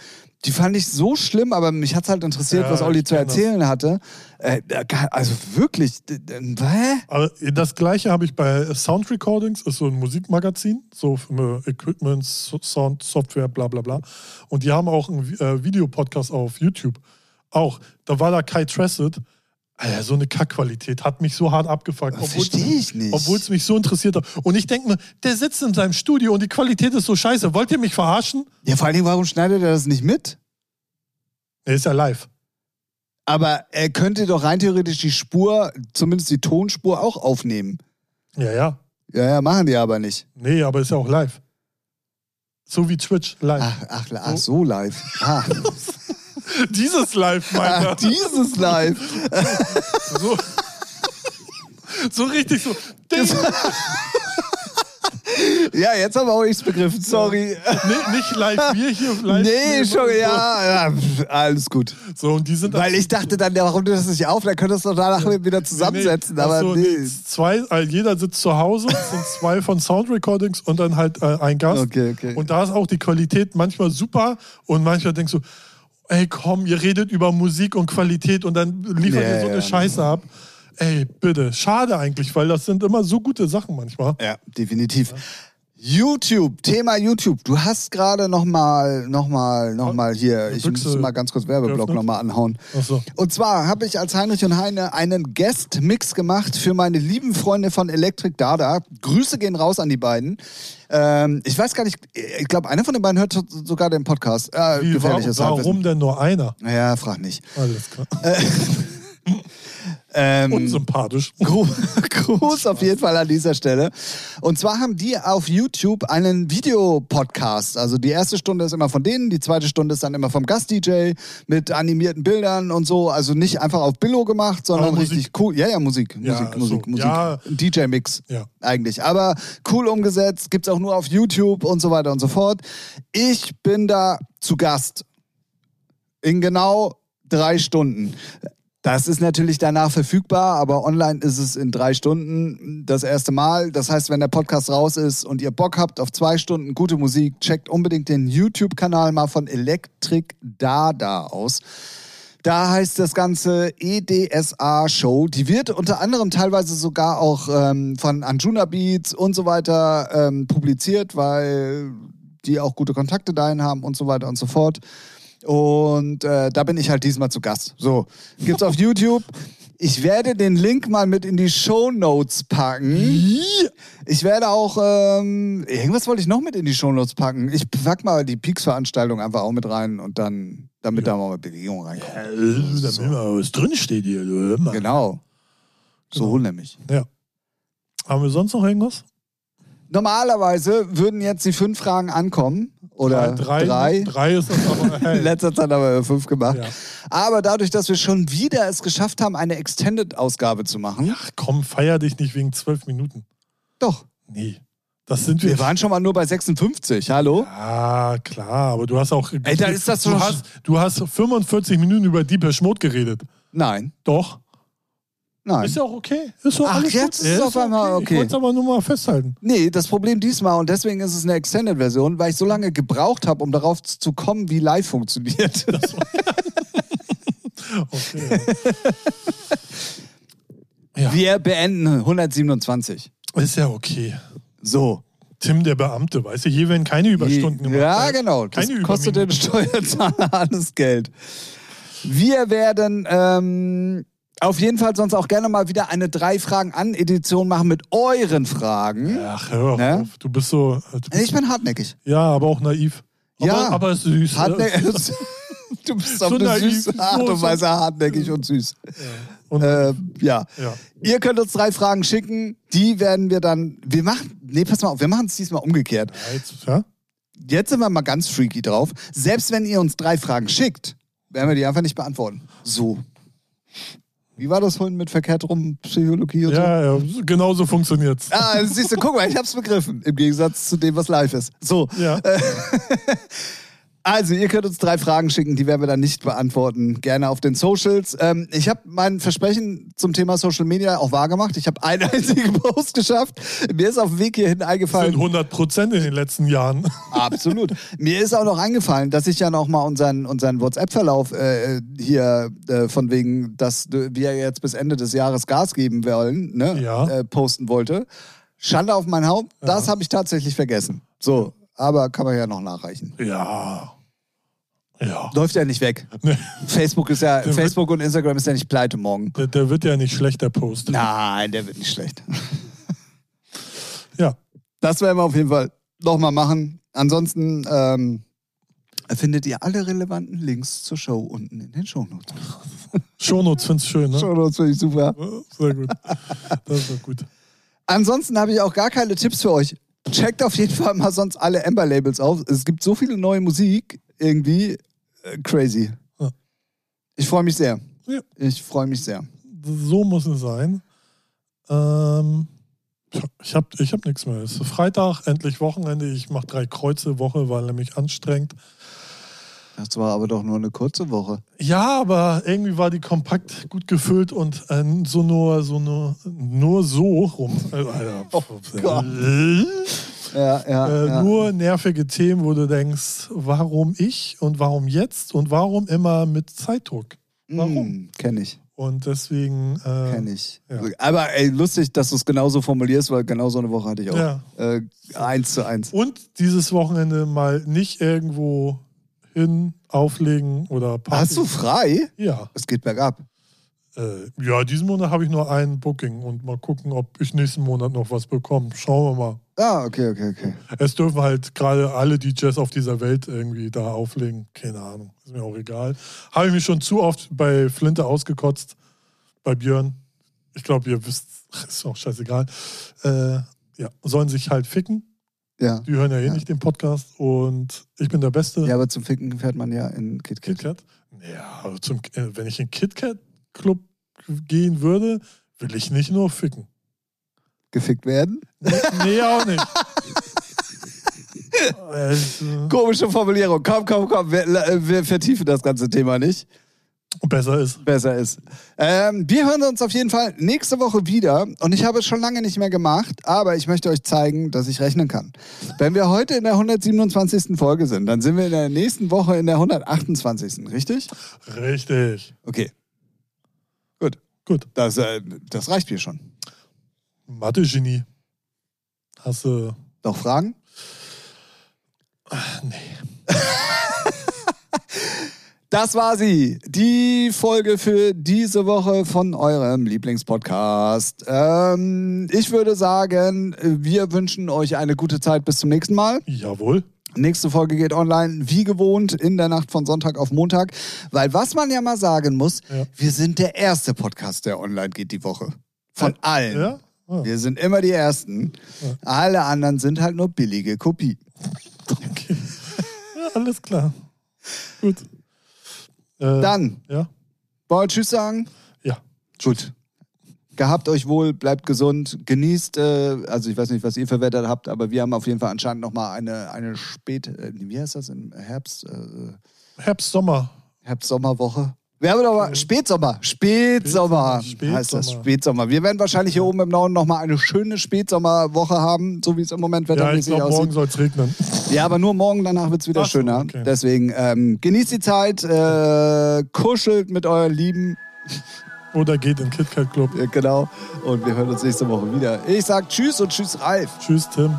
die fand ich so schlimm, aber mich hat halt interessiert, Ja, was Olli zu kenn das. erzählen hatte. Äh, also wirklich, hä? Aber das gleiche habe ich bei Sound Recordings, ist so ein Musikmagazin, so für Equipment, So- Sound, Software, bla bla bla. Und die haben auch einen äh, Videopodcast auf YouTube. Auch. Da war da Kai Tressett. Alter, so eine Kackqualität hat mich so hart abgefuckt. obwohl's- Verstehe ich nicht. Obwohl es mich so interessiert hat. Und ich denke mir, der sitzt in seinem Studio und die Qualität ist so scheiße. Wollt ihr mich verarschen? Ja, vor allen Dingen, warum schneidet er das nicht mit? Er ist ja live. Aber er könnte doch rein theoretisch die Spur, zumindest die Tonspur, auch aufnehmen. Ja, ja. Ja, ja, machen die aber nicht. Nee, aber ist ja auch live. So wie Twitch live. Ach, ach, ach so live. Ah, Dieses Live, meint ach er. dieses Live. So, so richtig so. Ding. Ja, jetzt haben wir auch nichts begriffen, sorry. Nee, nicht live, wir hier live. Nee, schon, ja, ja, alles gut. So, und die sind Weil ich dachte dann, ja, warum du das nicht auf, dann könntest du danach wieder zusammensetzen, Nee, aber so, nee. Zwei, also jeder sitzt zu Hause, sind zwei von Sound Recordings und dann halt äh, ein Gast. Okay, okay. Und da ist auch die Qualität manchmal super und manchmal denkst du, ey komm, ihr redet über Musik und Qualität und dann liefert Ja, ihr so ja, eine Scheiße ab. Ey, bitte, schade eigentlich, weil das sind immer so gute Sachen manchmal. Ja, definitiv. YouTube, Thema YouTube. Du hast gerade noch mal, noch mal, noch mal hier. Ich Büchse muss mal ganz kurz Werbeblock geöffnet. noch mal anhauen. Ach so. Und zwar habe ich als Heinrich und Heine einen Guest-Mix gemacht für meine lieben Freunde von Electric Dada. Grüße gehen raus an die beiden. Ähm, ich weiß gar nicht, ich glaube, einer von den beiden hört sogar den Podcast. Äh, Wie, warum, warum denn nur einer? Naja, frag nicht. Alles klar. Ähm, Unsympathisch. Gru- Gruß auf jeden Fall an dieser Stelle. Und zwar haben die auf YouTube einen Videopodcast. Also die erste Stunde ist immer von denen, die zweite Stunde ist dann immer vom Gast-DJ mit animierten Bildern und so. Also nicht einfach auf Billo gemacht, sondern Musik. richtig cool. Ja, ja, Musik, Ja, Musik, so, Musik, Musik. ja. DJ-Mix Ja. eigentlich. Aber cool umgesetzt, gibt's auch nur auf YouTube und so weiter und so fort. Ich bin da zu Gast. In genau drei Stunden. Das ist natürlich danach verfügbar, aber online ist es in drei Stunden das erste Mal. Das heißt, wenn der Podcast raus ist und ihr Bock habt auf zwei Stunden gute Musik, checkt unbedingt den YouTube-Kanal mal von Electric Dada aus. Da heißt das Ganze EDSA Show. Die wird unter anderem teilweise sogar auch ähm, von Anjuna Beats und so weiter ähm, publiziert, weil die auch gute Kontakte dahin haben und so weiter und so fort. Und äh, da bin ich halt diesmal zu Gast. So, gibt's auf YouTube. Ich werde den Link mal mit in die Show Notes packen. Ich werde auch, ähm, irgendwas wollte ich noch mit in die Show Notes packen. Ich pack mal die Peaks-Veranstaltung einfach auch mit rein und dann, damit da mal Bewegung reinkommt. Äh, Damit mal was drinsteht hier. Du, mal. Genau. So nämlich. Ja. Haben wir sonst noch irgendwas? Normalerweise würden jetzt die fünf Fragen ankommen. Oder drei, drei. drei. ist das aber. In Hey. letzter Zeit haben wir fünf gemacht. Ja. Aber dadurch, dass wir schon wieder es geschafft haben, eine Extended-Ausgabe zu machen, Ach komm, feier dich nicht wegen zwölf Minuten. doch. Nee. Das sind wir. Wir waren schon mal nur bei 56. Hallo? Ah, klar, aber du hast auch. Ey, da ist das du, hast, du hast 45 Minuten über Deepesh Mode geredet. Nein. Doch. Nein. Ist ja auch okay. Ist so Ach, alles jetzt gut. ist es auf einmal Ich okay. wollte es aber nur mal festhalten. Nee, das Problem diesmal, und deswegen ist es eine Extended-Version, weil ich so lange gebraucht habe, um darauf zu kommen, wie live funktioniert. Okay. ja, Wir beenden 127. ist ja okay. So. Tim, der Beamte, weißt du, hier werden keine Überstunden gemacht. Ja, genau. Das Keine kostet den. Steuerzahler alles Geld. Wir werden ähm, auf jeden Fall sonst auch gerne mal wieder eine drei Fragen an Edition machen mit euren Fragen. Ach, hör auf. Ne? Du bist so. Du bist, Ich bin hartnäckig. ja, aber auch naiv. Aber, Ja. aber süß. Hartnäckig. Du bist auf So eine naiv, süße Art und Weise hartnäckig und süß. Und, Äh, ja. ja. Ihr könnt uns drei Fragen schicken. Die werden wir dann. Wir machen. Nee, pass mal auf, wir machen es diesmal umgekehrt. Ja, jetzt, ja? Jetzt sind wir mal ganz freaky drauf. Selbst wenn ihr uns drei Fragen schickt, werden wir die einfach nicht beantworten. So. Wie war das vorhin mit verkehrt rum Psychologie und so? Ja, ja, genau so funktioniert's. Ah, siehst du, guck mal, ich hab's begriffen. Im Gegensatz zu dem, was live ist. So. Ja. Also, ihr könnt uns drei Fragen schicken, die werden wir dann nicht beantworten. Gerne auf den Socials. Ähm, ich habe mein Versprechen zum Thema Social Media auch wahrgemacht. Ich habe einen einzigen Post geschafft. Mir ist auf dem Weg hierhin sind eingefallen. 100 Prozent in den letzten Jahren. Absolut. Mir ist auch noch eingefallen, dass ich ja noch mal unseren, unseren WhatsApp-Verlauf äh, hier äh, von wegen, dass wir jetzt bis Ende des Jahres Gas geben wollen, ne, Ja. äh, posten wollte. Schande auf mein Haupt. Das habe ich tatsächlich vergessen. So, aber kann man ja noch nachreichen. Ja. Ja. Läuft ja nicht weg. Nee, Facebook ist ja, wird- Facebook und Instagram ist ja nicht pleite morgen. der, der wird ja nicht schlecht, der Post. Nein, der wird nicht schlecht. Ja. Das werden wir auf jeden Fall nochmal machen. Ansonsten ähm, findet ihr alle relevanten Links zur Show unten in den Shownotes. Shownotes find's schön, ne? Shownotes finde ich super. Sehr gut. Das ist doch gut. Ansonsten habe ich auch gar keine Tipps für euch. Checkt auf jeden Fall mal sonst alle Ember-Labels auf. Es gibt so viele neue Musik, irgendwie äh, crazy. Ja. Ich freue mich sehr. Ja. Ich freue mich sehr. So muss es sein. Ähm, ich habe ich hab nichts mehr. Es ist Freitag, endlich Wochenende. Ich mache drei Kreuze Woche, weil nämlich anstrengend. Das war aber doch nur eine kurze Woche. Ja, aber irgendwie war die kompakt gut gefüllt und äh, so nur so nur, nur so rum. Äh, Alter, Oh Gott. Ja, ja, äh, ja. Nur nervige Themen, wo du denkst, warum ich und warum jetzt und warum immer mit Zeitdruck. warum? Mm, Kenn ich, Und deswegen. Äh, kenn ich. ja. Aber ey, lustig, dass du es genauso formulierst, weil genau so eine Woche hatte ich auch. Ja. Äh, eins zu eins. Und dieses Wochenende mal nicht irgendwo hin auflegen oder Party. Hast du frei? Ja. Es geht bergab. Äh, ja, diesen Monat habe ich nur ein Booking und mal gucken, ob ich nächsten Monat noch was bekomme. Schauen wir mal. Ah, okay, okay, okay. Es dürfen halt gerade alle DJs auf dieser Welt irgendwie da auflegen. Keine Ahnung. Ist mir auch egal. Habe ich mich schon zu oft bei Flinte ausgekotzt. Bei Björn. Ich glaube, ihr wisst, ist auch scheißegal. Äh, ja, sollen sich halt ficken. Ja. Die hören ja eh Ja. nicht den Podcast. Und ich bin der Beste. Ja, aber zum Ficken fährt man ja in KitKat. KitKat? Ja, zum, äh, wenn ich in KitKat Club gehen würde, will ich nicht nur ficken. Gefickt werden? Nee, nee auch nicht. Äh, Komische Formulierung. Komm, komm, komm. Wir, wir vertiefen das ganze Thema nicht. besser ist. Besser ist. Ähm, wir hören uns auf jeden Fall nächste Woche wieder. Und ich habe es schon lange nicht mehr gemacht, aber ich möchte euch zeigen, dass ich rechnen kann. Wenn wir heute in der 127. Folge sind, dann sind wir in der nächsten Woche in der 128. Richtig? Richtig. Okay. Gut. Das, äh, das reicht mir schon. Mathe-Genie. Hast du. Noch Fragen? Nee. Das war sie, die Folge für diese Woche von eurem Lieblingspodcast. Ähm, ich würde sagen, wir wünschen euch eine gute Zeit bis zum nächsten Mal. Jawohl. Nächste Folge geht online, wie gewohnt, in der Nacht von Sonntag auf Montag. Weil was man ja mal sagen muss, Ja. wir sind der erste Podcast, der online geht die Woche. Von allen. Ja? Ah, Wir sind immer die Ersten. Alle anderen sind halt nur billige Kopie. okay. ja, alles klar. Gut. Äh, Dann, Ja? wollen wir Tschüss sagen? Ja. Gut. Gehabt euch wohl, bleibt gesund, genießt, äh, also ich weiß nicht, was ihr für Wetter habt, aber wir haben auf jeden Fall anscheinend nochmal eine, eine Spät, äh, wie heißt das, im Herbst, äh, Herbst, Sommer. Herbst-Sommerwoche. Wir haben doch mal Spätsommer, Spätsommer Spätsommer. heißt das, Spätsommer. Wir werden wahrscheinlich hier oben im Norden nochmal eine schöne Spätsommerwoche haben, so wie es im Moment Ja, ich wettermäßig morgen aussieht. soll es regnen. Ja, aber nur morgen, danach wird es wieder Ach schöner. okay. Deswegen ähm, genießt die Zeit, äh, kuschelt mit euren Lieben. Oder geht in KitKat Club. Ja, genau. Und wir hören uns nächste Woche wieder. Ich sag Tschüss und Tschüss, Ralf. Tschüss, Tim.